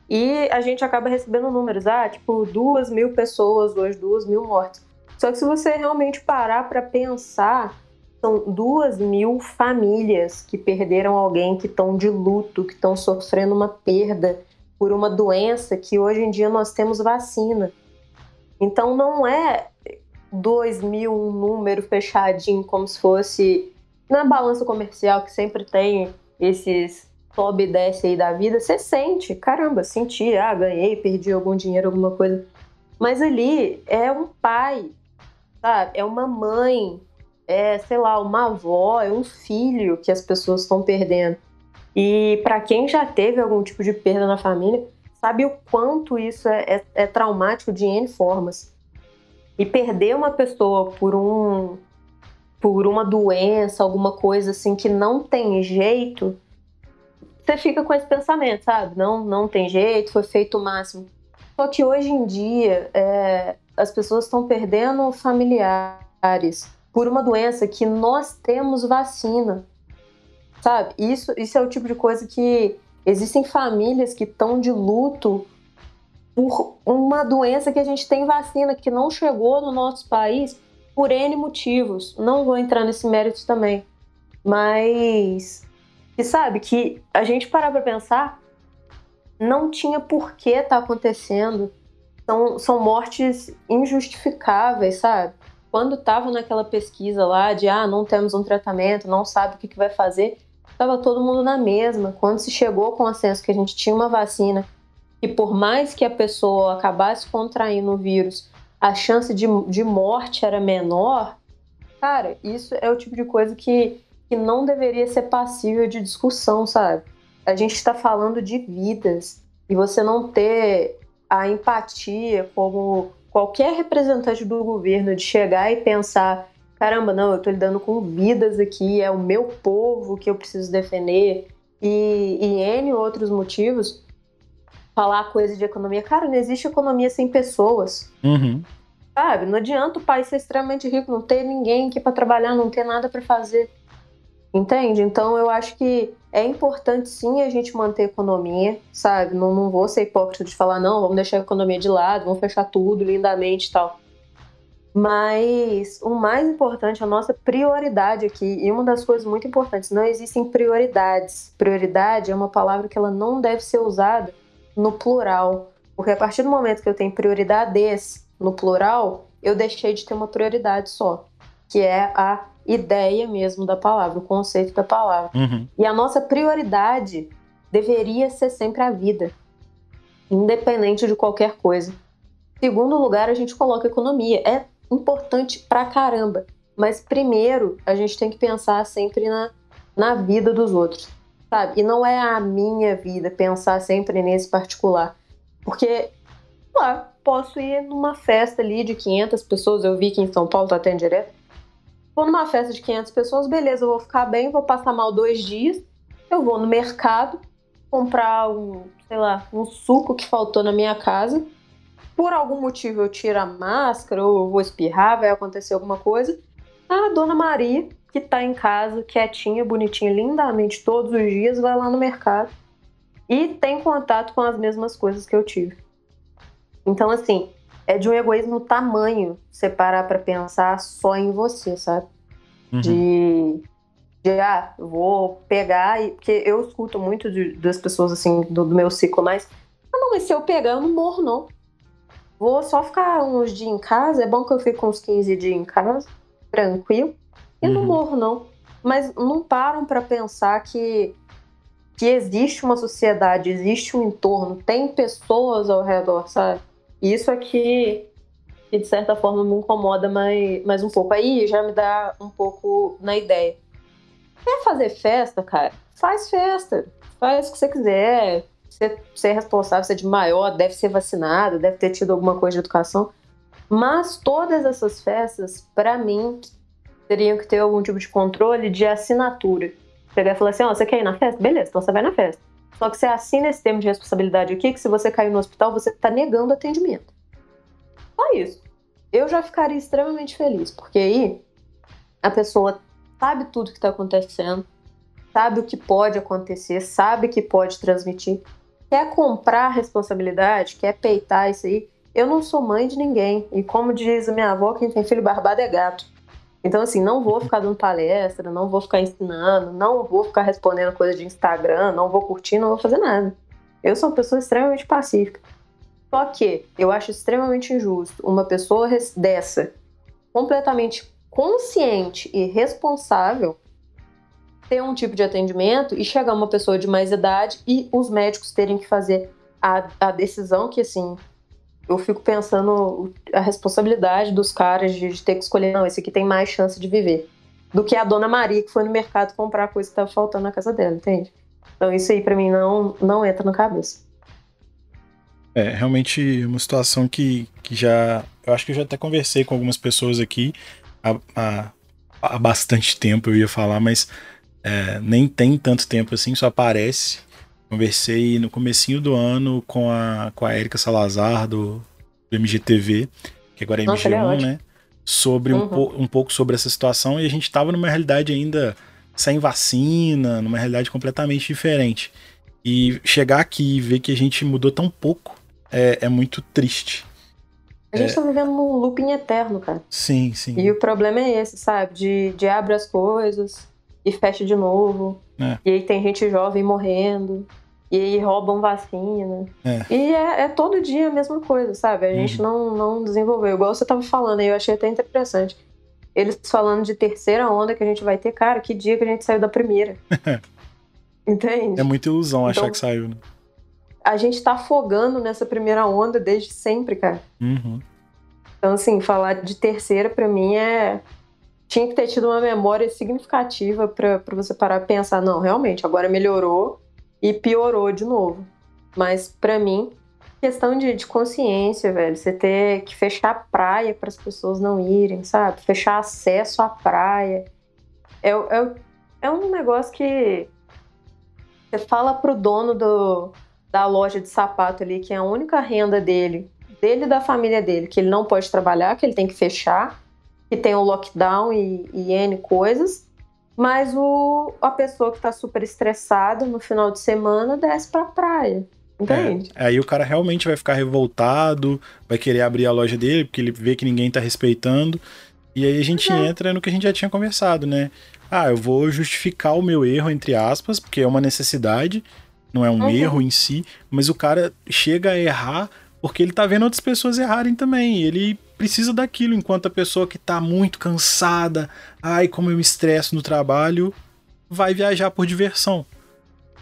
E a gente acaba recebendo números, ah, tipo, duas mil pessoas hoje, duas mil mortes. Só que se você realmente parar para pensar, são duas mil famílias que perderam alguém, que estão de luto, que estão sofrendo uma perda por uma doença que hoje em dia nós temos vacina. Então não é dois mil um número fechadinho como se fosse na balança comercial que sempre tem esses sobe e desce aí da vida, você sente, caramba, senti, ah, ganhei, perdi algum dinheiro, alguma coisa. Mas ali é um pai sabe? É uma mãe, é, sei lá, uma avó, é um filho que as pessoas estão perdendo. E para quem já teve algum tipo de perda na família, sabe o quanto isso é, é, é traumático de N formas. E perder uma pessoa por um por uma doença, alguma coisa assim que não tem jeito, você fica com esse pensamento, sabe? Não, não tem jeito, foi feito o máximo. Só que hoje em dia, é, as pessoas estão perdendo familiares por uma doença que nós temos vacina. Sabe? Isso, isso é o tipo de coisa que existem famílias que estão de luto por uma doença que a gente tem vacina, que não chegou no nosso país por N motivos. Não vou entrar nesse mérito também. Mas. E sabe que a gente parar pra pensar, não tinha por que tá acontecendo são, são mortes injustificáveis, sabe? Quando tava naquela pesquisa lá de ah, não temos um tratamento, não sabe o que, que vai fazer, tava todo mundo na mesma. Quando se chegou com o senso que a gente tinha uma vacina e por mais que a pessoa acabasse contraindo o vírus, a chance de, de morte era menor, cara, isso é o tipo de coisa que, que não deveria ser passível de discussão, sabe? A gente está falando de vidas e você não ter a empatia como qualquer representante do governo de chegar e pensar caramba, não, eu estou lidando com vidas aqui, é o meu povo que eu preciso defender, e, e N outros motivos, falar coisa de economia. Cara, não existe economia sem pessoas. Uhum. Sabe? Não adianta o país ser extremamente rico, não ter ninguém aqui para trabalhar, não ter nada para fazer. Entende? Então eu acho que é importante sim a gente manter a economia, sabe? Não, não vou ser hipócrita de falar, não, vamos deixar a economia de lado, vamos fechar tudo lindamente e tal. Mas o mais importante, a nossa prioridade aqui, e uma das coisas muito importantes, não existem prioridades. Prioridade é uma palavra que ela não deve ser usada no plural. Porque a partir do momento que eu tenho prioridades no plural, eu deixei de ter uma prioridade só, que é a ideia mesmo da palavra, o conceito da palavra. Uhum. E a nossa prioridade deveria ser sempre a vida, independente de qualquer coisa. Segundo lugar, a gente coloca a economia. É importante pra caramba. Mas primeiro, a gente tem que pensar sempre na, na vida dos outros, sabe? E não é a minha vida, pensar sempre nesse particular. Porque, lá, posso ir numa festa ali de 500 pessoas, eu vi que em São Paulo tá tendo direto, Vou numa festa de 500 pessoas, beleza, eu vou ficar bem, vou passar mal dois dias. Eu vou no mercado comprar um, sei lá, um suco que faltou na minha casa. Por algum motivo eu tiro a máscara ou vou espirrar, vai acontecer alguma coisa. A dona Maria, que tá em casa, quietinha, bonitinha, lindamente todos os dias, vai lá no mercado e tem contato com as mesmas coisas que eu tive. Então, assim, é de um egoísmo tamanho você parar pra pensar só em você, sabe? Uhum. De, de, ah, vou pegar e. Porque eu escuto muito de, das pessoas, assim, do, do, meu ciclo mais. Ah, não, mas se eu pegar, eu não morro, não. Vou só ficar uns dias em casa. É bom que eu fique uns 15 dias em casa, tranquilo. E uhum. não morro, não. Mas não param para pensar que que existe uma sociedade, existe um entorno, tem pessoas ao redor, sabe? Isso aqui, que de certa forma me incomoda mais, mais um pouco. Aí já me dá um pouco na ideia. Quer fazer festa, cara? Faz festa. Faz o que você quiser. Você, você é responsável, você é de maior, deve ser vacinado, deve ter tido alguma coisa de educação. Mas todas essas festas, para mim, teriam que ter algum tipo de controle de assinatura. Pegar e falar assim, ó, oh, você quer ir na festa? Beleza, então você vai na festa. Só que você assina esse termo de responsabilidade aqui, que se você cair no hospital, você tá negando atendimento. Só isso. Eu já ficaria extremamente feliz, porque aí a pessoa sabe tudo que tá acontecendo, sabe o que pode acontecer, sabe que pode transmitir, quer comprar responsabilidade, quer peitar isso aí. Eu não sou mãe de ninguém. E como diz a minha avó, quem tem filho barbado é gato. Então, assim, não vou ficar dando palestra, não vou ficar ensinando, não vou ficar respondendo coisa de Instagram, não vou curtir, não vou fazer nada. Eu sou uma pessoa extremamente pacífica. Só que eu acho extremamente injusto uma pessoa dessa, completamente consciente e responsável, ter um tipo de atendimento e chegar uma pessoa de mais idade e os médicos terem que fazer a, a decisão que, assim, eu fico pensando a responsabilidade dos caras de, de, ter que escolher, não, esse aqui tem mais chance de viver. Do que a dona Maria que foi no mercado comprar a coisa que estava faltando na casa dela, entende? Então isso aí para mim não, não entra na cabeça. É, realmente uma situação que, que já. Eu acho que eu já até conversei com algumas pessoas aqui há, há, há bastante tempo, eu ia falar, mas é, nem tem tanto tempo assim, só aparece Conversei no comecinho do ano com a, com a Erika Salazar, do, do MGTV, que agora é Nossa, MG1, é né? Sobre uhum. um, um pouco sobre essa situação e a gente estava numa realidade ainda sem vacina, numa realidade completamente diferente. E chegar aqui e ver que a gente mudou tão pouco é, é muito triste. A gente é... tá vivendo num looping eterno, cara. Sim, sim. E o problema é esse, sabe? De, de abre as coisas e fecha de novo. É. E aí tem gente jovem morrendo e aí roubam vacina. É. E é, é, todo dia a mesma coisa, sabe? A gente uhum. não, não desenvolveu. Igual você tava falando aí, eu achei até interessante. Eles falando de terceira onda que a gente vai ter, cara, que dia que a gente saiu da primeira. Entende? É muita ilusão então, achar que saiu, né? A gente tá afogando nessa primeira onda desde sempre, cara. Uhum. Então, assim, falar de terceira para mim é. Tinha que ter tido uma memória significativa para você parar e pensar, não, realmente, agora melhorou e piorou de novo. Mas para mim, questão de, de, consciência, velho. Você ter que fechar a praia para as pessoas não irem, sabe? Fechar acesso à praia. É, é, é um negócio que você fala pro dono do, da loja de sapato ali, que é a única renda dele, dele e da família dele, que ele não pode trabalhar, que ele tem que fechar, que tem o lockdown e, e N coisas. Mas o, a pessoa que tá super estressada no final de semana desce pra praia. Entende? É, aí o cara realmente vai ficar revoltado, vai querer abrir a loja dele, porque ele vê que ninguém tá respeitando. E aí a gente é. entra no que a gente já tinha conversado, né? Ah, eu vou justificar o meu erro, entre aspas, porque é uma necessidade, não é um uhum. erro em si, mas o cara chega a errar porque ele tá vendo outras pessoas errarem também. Ele precisa daquilo, enquanto a pessoa que tá muito cansada, ai, como eu me estresso no trabalho, vai viajar por diversão.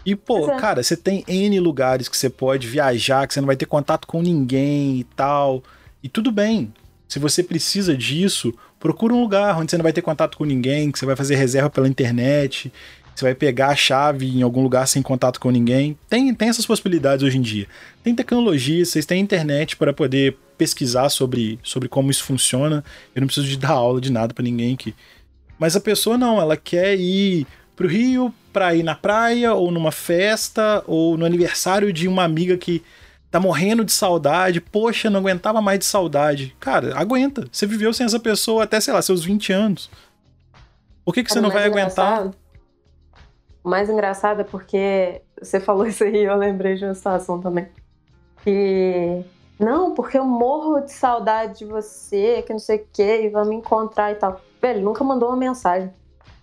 E, pô, é. cara, você tem N lugares que você pode viajar, que você não vai ter contato com ninguém e tal. E tudo bem. Se você precisa disso, procura um lugar onde você não vai ter contato com ninguém, que você vai fazer reserva pela internet, você vai pegar a chave em algum lugar sem contato com ninguém. Tem, tem essas possibilidades hoje em dia. Tem tecnologia, vocês têm internet para poder pesquisar sobre, sobre como isso funciona. Eu não preciso de dar aula de nada para ninguém aqui. Mas a pessoa não, ela quer ir pro Rio para ir na praia ou numa festa ou no aniversário de uma amiga que tá morrendo de saudade. Poxa, não aguentava mais de saudade. Cara, aguenta. Você viveu sem essa pessoa até, sei lá, seus 20 anos. Por que, que você não vai aguentar? O mais engraçado é porque você falou isso aí, eu lembrei de uma situação também. Que Não, porque eu morro de saudade de você, que não sei o que, e vamos encontrar e tal. Velho, nunca mandou uma mensagem.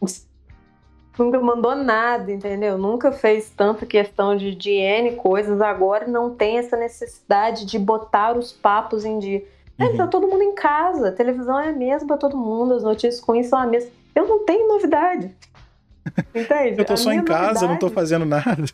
nunca mandou nada, entendeu? Nunca fez tanta questão de, N coisas. Agora não tem essa necessidade de botar os papos em dia. Uhum. tá todo mundo em casa, a televisão é a mesma para todo mundo, as notícias com isso são a mesma. Eu não tenho novidade. Entende? eu tô a só em casa, novidade... não tô fazendo nada.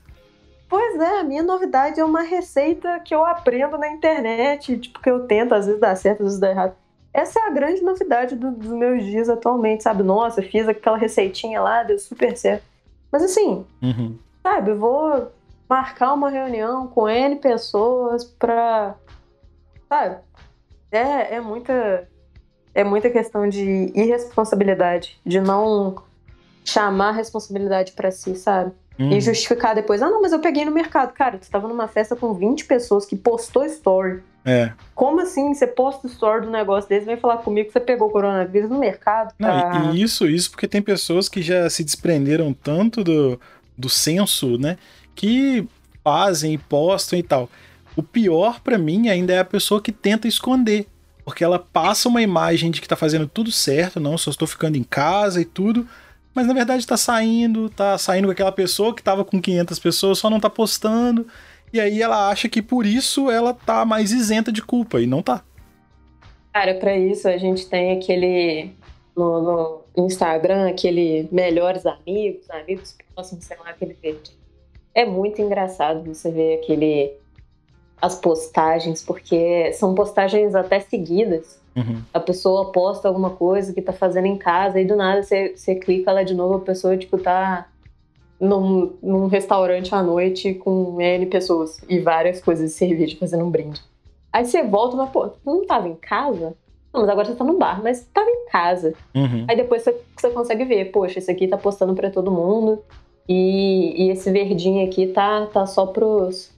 Pois é, a minha novidade é uma receita que eu aprendo na internet, tipo, que eu tento, às vezes dá certo, às vezes dá errado. Essa é a grande novidade do, dos meus dias atualmente, sabe? Nossa, fiz aquela receitinha lá, deu super certo. Mas assim, uhum. sabe, eu vou marcar uma reunião com N pessoas pra. Sabe? É, é muita. É muita questão de irresponsabilidade, de não chamar a responsabilidade para si, sabe? Hum. E justificar depois, ah, não, mas eu peguei no mercado. Cara, tu tava numa festa com 20 pessoas que postou story. É. Como assim você posta story do negócio desse vem falar comigo que você pegou o coronavírus no mercado? Não, e isso, isso porque tem pessoas que já se desprenderam tanto do, do senso, né? Que fazem e postam e tal. O pior para mim ainda é a pessoa que tenta esconder. Porque ela passa uma imagem de que tá fazendo tudo certo, não, só estou ficando em casa e tudo mas na verdade tá saindo, tá saindo com aquela pessoa que tava com 500 pessoas, só não tá postando. E aí ela acha que por isso ela tá mais isenta de culpa, e não tá. Cara, para isso a gente tem aquele no, no, Instagram, aquele melhores amigos, amigos próximos, sei lá, aquele verde. É muito engraçado você ver aquele as postagens, porque são postagens até seguidas Uhum. A pessoa posta alguma coisa que tá fazendo em casa e do nada você, você clica lá de novo, a pessoa, tipo, tá num, num restaurante à noite com N pessoas e várias coisas de cerveja fazendo um brinde. Aí você volta fala, pô, não tava em casa? Não, mas agora você tá no bar, mas tava em casa. Uhum. Aí depois você, você consegue ver, poxa, esse aqui tá postando para todo mundo e, e, esse verdinho aqui tá, tá só pros,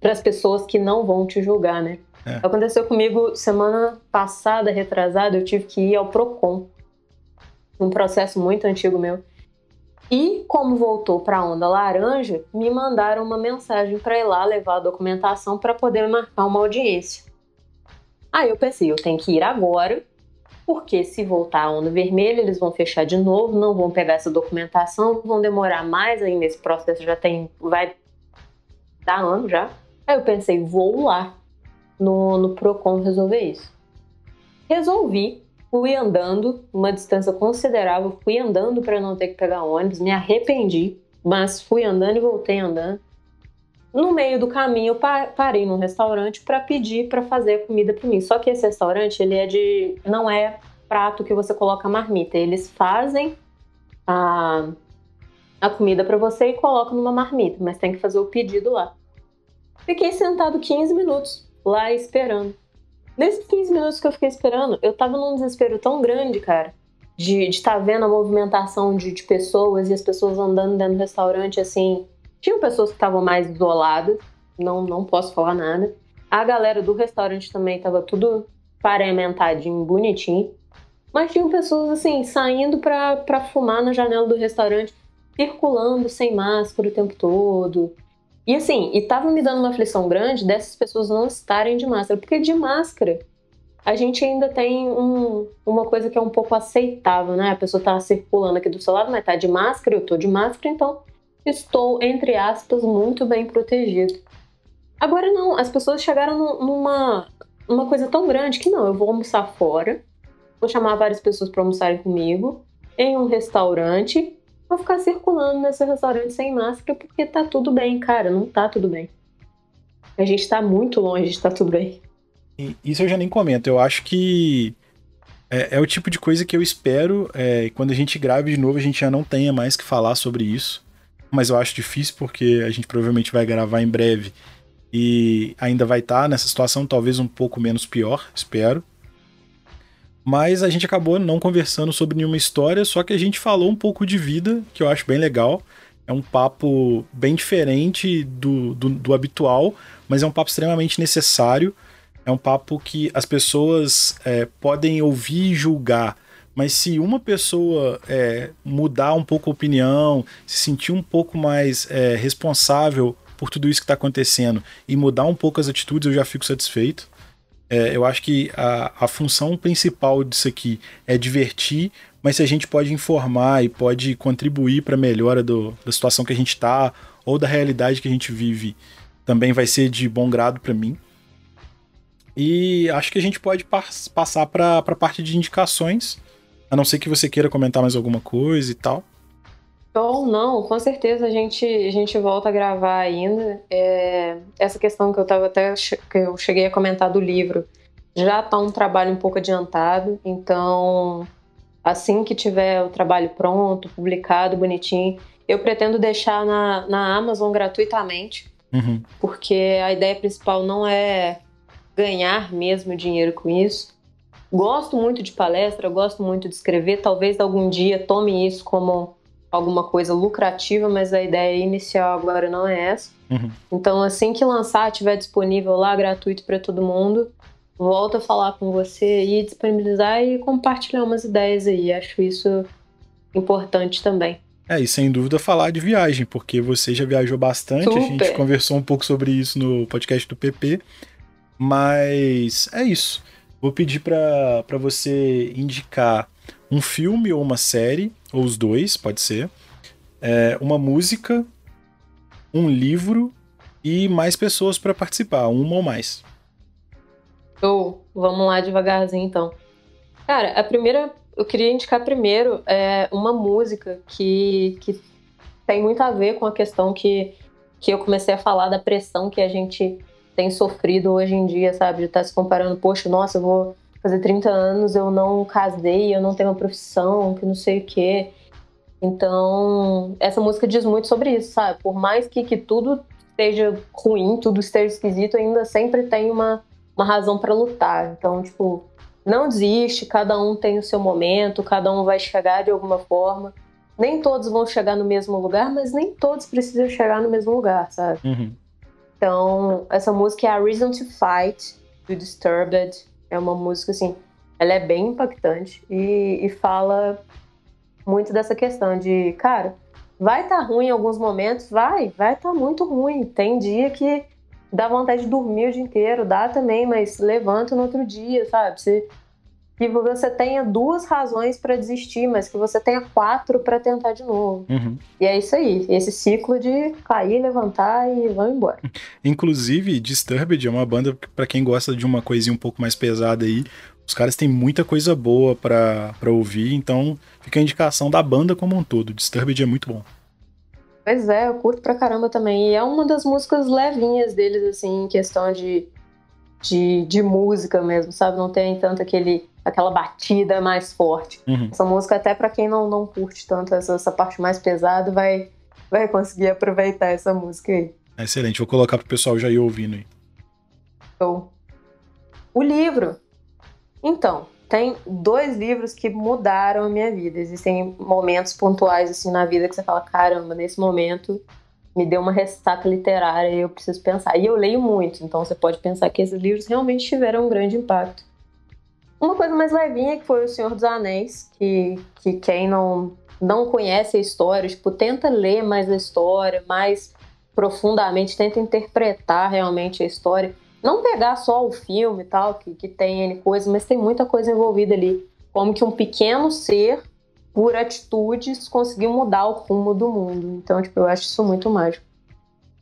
pras pessoas que não vão te julgar, né? É. Aconteceu comigo semana passada, retrasada, eu tive que ir ao Procon. Um processo muito antigo meu. E como voltou para a onda laranja, me mandaram uma mensagem para ir lá levar a documentação para poder marcar uma audiência. Aí eu pensei, eu tenho que ir agora, porque se voltar a onda vermelha, eles vão fechar de novo, não vão pegar essa documentação, vão demorar mais ainda. Esse processo já tem, vai dar ano já. Aí eu pensei, vou lá no, no Procon resolver isso. Resolvi, fui andando uma distância considerável, fui andando para não ter que pegar ônibus, me arrependi, mas fui andando e voltei andando. No meio do caminho, eu parei num restaurante para pedir para fazer comida para mim. Só que esse restaurante, ele é de. não é prato que você coloca marmita. Eles fazem a, a comida para você e colocam numa marmita, mas tem que fazer o pedido lá. Fiquei sentado 15 minutos lá esperando. Nesses 15 minutos que eu fiquei esperando, eu tava num desespero tão grande, cara, de estar tá vendo a movimentação de, de, pessoas e as pessoas andando dentro do restaurante, assim. Tinham pessoas que estavam mais isoladas, não, não posso falar nada. A galera do restaurante também tava tudo paramentadinho, bonitinho. Mas tinham pessoas, assim, saindo pra, pra fumar na janela do restaurante, circulando sem máscara o tempo todo. E assim, e tava me dando uma aflição grande dessas pessoas não estarem de máscara, porque de máscara a gente ainda tem um, uma coisa que é um pouco aceitável, né? A pessoa tá circulando aqui do seu lado, mas tá de máscara, eu tô de máscara, então estou, entre aspas, muito bem protegido. Agora não, as pessoas chegaram numa uma coisa tão grande que não, eu vou almoçar fora, vou chamar várias pessoas para almoçarem comigo em um restaurante vou ficar circulando nesse restaurante sem máscara porque tá tudo bem, cara. Não tá tudo bem. A gente tá muito longe de tá tudo bem. Isso eu já nem comento. Eu acho que é, é o tipo de coisa que eu espero é, quando a gente grave de novo a gente já não tenha mais que falar sobre isso. Mas eu acho difícil porque a gente provavelmente vai gravar em breve e ainda vai estar tá nessa situação talvez um pouco menos pior, espero. Mas a gente acabou não conversando sobre nenhuma história, só que a gente falou um pouco de vida, que eu acho bem legal. É um papo bem diferente do, do, do habitual, mas é um papo extremamente necessário. É um papo que as pessoas é, podem ouvir e julgar, mas se uma pessoa é, mudar um pouco a opinião, se sentir um pouco mais é, responsável por tudo isso que está acontecendo e mudar um pouco as atitudes, eu já fico satisfeito. É, eu acho que a, a função principal disso aqui é divertir, mas se a gente pode informar e pode contribuir para a melhora do, da situação que a gente está ou da realidade que a gente vive, também vai ser de bom grado para mim. E acho que a gente pode pas passar para a parte de indicações, a não ser que você queira comentar mais alguma coisa e tal. Ou não, com certeza a gente, a gente volta a gravar ainda. É, essa questão que eu tava até que eu cheguei a comentar do livro já está um trabalho um pouco adiantado, então assim que tiver o trabalho pronto, publicado, bonitinho, eu pretendo deixar na, na Amazon gratuitamente, uhum. porque a ideia principal não é ganhar mesmo dinheiro com isso. Gosto muito de palestra, gosto muito de escrever, talvez algum dia tome isso como alguma coisa lucrativa, mas a ideia inicial agora não é essa. Uhum. Então, assim que lançar, tiver disponível lá, gratuito para todo mundo, volto a falar com você e disponibilizar e compartilhar umas ideias aí. Acho isso importante também. É, e sem dúvida falar de viagem, porque você já viajou bastante, Super. a gente conversou um pouco sobre isso no podcast do PP, mas é isso. Vou pedir para você indicar um filme ou uma série, ou os dois, pode ser, é, uma música, um livro e mais pessoas para participar, uma ou mais. Show, vamos lá devagarzinho então. Cara, a primeira, eu queria indicar primeiro é uma música que, que tem muito a ver com a questão que, que eu comecei a falar da pressão que a gente tem sofrido hoje em dia, sabe? De estar tá se comparando, poxa, nossa, eu vou fazer 30 anos, eu não casei, eu não tenho uma profissão, que não sei o quê. Então, essa música diz muito sobre isso, sabe? Por mais que, que tudo esteja ruim, tudo esteja esquisito, ainda sempre tem uma, uma razão para lutar. Então, tipo, não desiste, cada um tem o seu momento, cada um vai chegar de alguma forma. Nem todos vão chegar no mesmo lugar, mas nem todos precisam chegar no mesmo lugar, sabe? Uhum. Então, essa música é a Reason to Fight, do Disturbed. É uma música, assim, ela é bem impactante e, e fala muito dessa questão de, cara, vai estar tá ruim em alguns momentos, vai, vai estar tá muito ruim. Tem dia que dá vontade de dormir o dia inteiro, dá também, mas levanta no outro dia, sabe? Você que você tenha duas razões para desistir, mas que você tenha quatro para tentar de novo. Uhum. E é isso aí, esse ciclo de cair, levantar e vão embora. Inclusive, Disturbed é uma banda para quem gosta de uma coisinha um pouco mais pesada aí. Os caras têm muita coisa boa para ouvir, então fica a indicação da banda como um todo. Disturbed é muito bom. Pois é, eu curto pra caramba também. E é uma das músicas levinhas deles, assim, em questão de, de, de música mesmo, sabe? Não tem tanto aquele aquela batida mais forte. Uhum. Essa música, até para quem não, não curte tanto essa, essa parte mais pesada, vai, vai conseguir aproveitar essa música aí. Excelente, vou colocar pro pessoal já ir ouvindo aí. Show. O livro. Então, tem dois livros que mudaram a minha vida. Existem momentos pontuais assim na vida que você fala, caramba, nesse momento me deu uma ressaca literária e eu preciso pensar. E eu leio muito, então você pode pensar que esses livros realmente tiveram um grande impacto. Uma coisa mais levinha que foi O Senhor dos Anéis, que, que quem não, não conhece a história, tipo, tenta ler mais a história, mais profundamente, tenta interpretar realmente a história. Não pegar só o filme e tal, que, que tem N coisa, mas tem muita coisa envolvida ali. Como que um pequeno ser, por atitudes, conseguiu mudar o rumo do mundo. Então, tipo, eu acho isso muito mágico.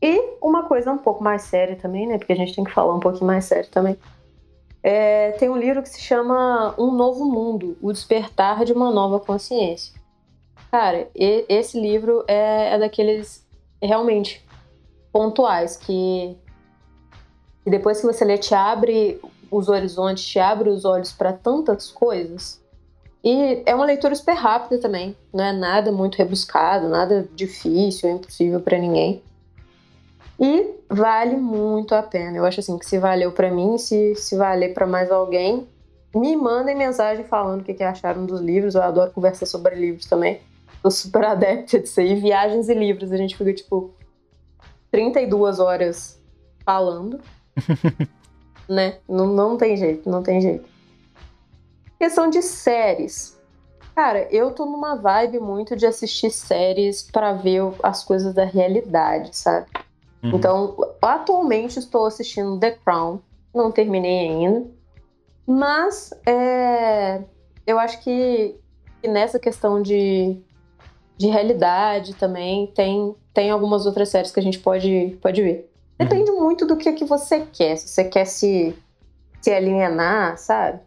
E uma coisa um pouco mais séria também, né? Porque a gente tem que falar um pouquinho mais sério também é, tem um livro que se chama Um Novo Mundo O Despertar de uma Nova Consciência. Cara, e, esse livro é, é, daqueles realmente pontuais que, que depois que você lê te abre os horizontes, te abre os olhos para tantas coisas. E é uma leitura super rápida também, não é nada muito rebuscado, nada difícil, impossível para ninguém. E vale muito a pena. Eu acho assim que se valeu para mim, se, se valer para mais alguém, me mandem mensagem falando o que, que acharam dos livros. Eu adoro conversar sobre livros também. Tô super adepta disso aí. Viagens e livros. A gente fica, tipo, 32 horas falando. né? Não, não tem jeito, não tem jeito. Questão de séries. Cara, eu tô numa vibe muito de assistir séries para ver as coisas da realidade, sabe? Uhum. Então, atualmente estou assistindo The Crown, não terminei ainda, mas é, eu acho que, que nessa questão de, de realidade também tem, tem algumas outras séries que a gente pode, pode ver. Depende uhum. muito do que, que você quer. Se você quer se, se alienar, sabe?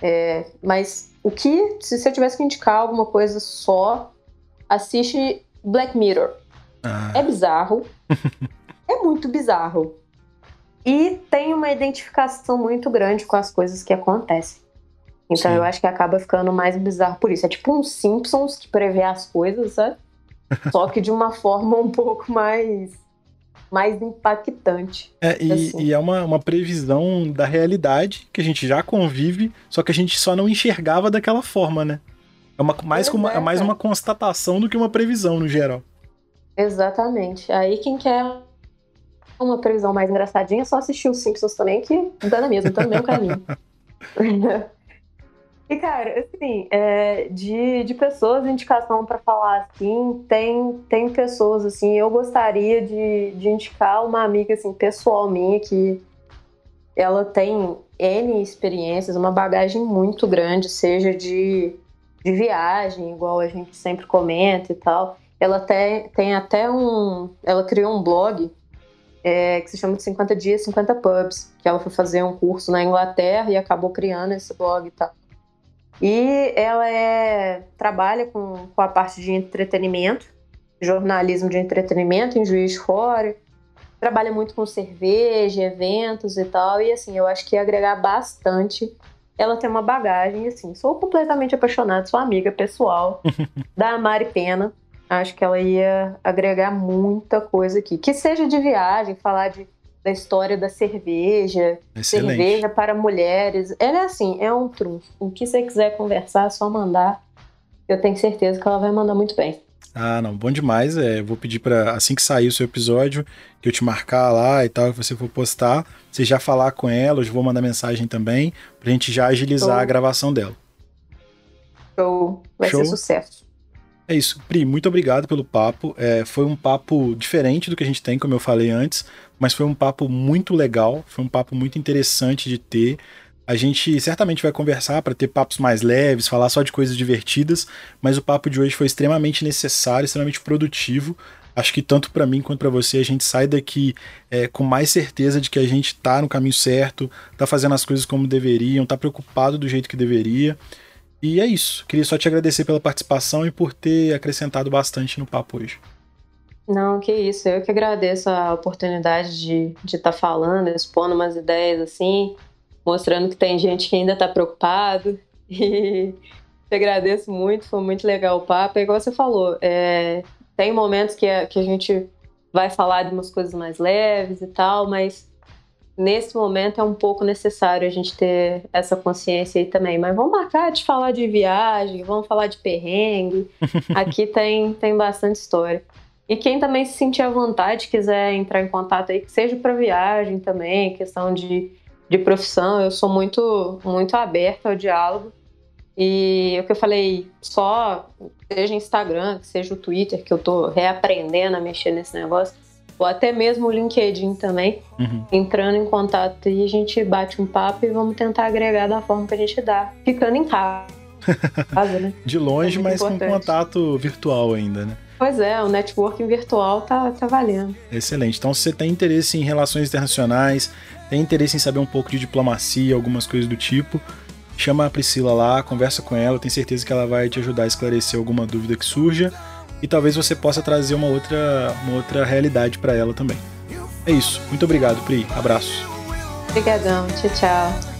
É, mas o que, se você tivesse que indicar alguma coisa só, assiste Black Mirror. Ah. É bizarro. é muito bizarro. E tem uma identificação muito grande com as coisas que acontecem. Então Sim. eu acho que acaba ficando mais bizarro por isso. É tipo um Simpsons que prevê as coisas, sabe? Só que de uma forma um pouco mais mais impactante. É, e, assim. e, é uma, uma previsão da realidade que a gente já convive, só que a gente só não enxergava daquela forma, né? É, uma, mais, é, é mais uma constatação do que uma previsão no geral. Exatamente. Aí quem quer uma previsão mais engraçadinha, é só assistir os Simpsons também, que dá na mesma, tá no mesmo caminho. e, cara, assim, é, de, de pessoas, indicação para falar assim, tem, tem pessoas, assim, eu gostaria de, de indicar uma amiga, assim, pessoal minha, que ela tem N experiências, uma bagagem muito grande, seja de, de viagem, igual a gente sempre comenta e tal. Ela até, tem até um. Ela criou um blog é, que se chama de 50 Dias, 50 Pubs, que ela foi fazer um curso na Inglaterra e acabou criando esse blog e tal. E ela é, trabalha com, com a parte de entretenimento, jornalismo de entretenimento em Juiz de Fora, trabalha muito com cerveja, eventos e tal, e assim, eu acho que ia agregar bastante. Ela tem uma bagagem, assim, sou completamente apaixonada, sou amiga pessoal da Mari Pena, acho que ela ia agregar muita coisa aqui. Que seja de viagem, falar de, da história da cerveja, Excelente. cerveja para mulheres. Ela é assim, é um trunfo. O que você quiser conversar, é só mandar. Eu tenho certeza que ela vai mandar muito bem. Ah, não, bom demais. É, vou pedir para assim que sair o seu episódio, que eu te marcar lá e tal, que você for postar, você já falar com ela, eu vou mandar mensagem também, pra gente já agilizar Show. a gravação dela. Show, vai Show? ser sucesso. É isso. Pri, muito obrigado pelo papo. É, foi um papo diferente do que a gente tem, como eu falei antes, mas foi um papo muito legal, foi um papo muito interessante de ter. A gente certamente vai conversar para ter papos mais leves, falar só de coisas divertidas, mas o papo de hoje foi extremamente necessário, extremamente produtivo. Acho que tanto para mim quanto para você a gente sai daqui é, com mais certeza de que a gente tá no caminho certo, tá fazendo as coisas como deveriam, tá preocupado do jeito que deveria. E é isso. Queria só te agradecer pela participação e por ter acrescentado bastante no papo hoje. Não, que isso. Eu que agradeço a oportunidade de estar tá falando, expondo umas ideias assim, mostrando que tem gente que ainda está preocupado. E te agradeço muito, foi muito legal o papo. É igual você falou, é, tem momentos que a, que a gente vai falar de umas coisas mais leves e tal, mas nesse momento é um pouco necessário a gente ter essa consciência aí também. Mas vamos marcar de falar de viagem, vamos falar de perrengue. Aqui tem, tem bastante história. E quem também se sentir à vontade, quiser entrar em contato aí, que seja para viagem também, questão de, de profissão, eu sou muito, muito aberta ao diálogo. E o que eu falei, só seja Instagram, seja o Twitter, que eu tô reaprendendo a mexer nesse negócio ou até mesmo o LinkedIn também, uhum. entrando em contato e a gente bate um papo e vamos tentar agregar da forma que a gente dá, ficando em casa. né? De longe, é mas importante. com contato virtual ainda, né? Pois é, o networking virtual tá, tá valendo. Excelente. Então, se você tem interesse em relações internacionais, tem interesse em saber um pouco de diplomacia, algumas coisas do tipo, chama a Priscila lá, conversa com ela, tenho certeza que ela vai te ajudar a esclarecer alguma dúvida que surja e talvez você possa trazer uma outra, uma outra realidade para ela também. É isso. Muito obrigado, Pri. Abraço. Obrigadão. Tchau, tchau.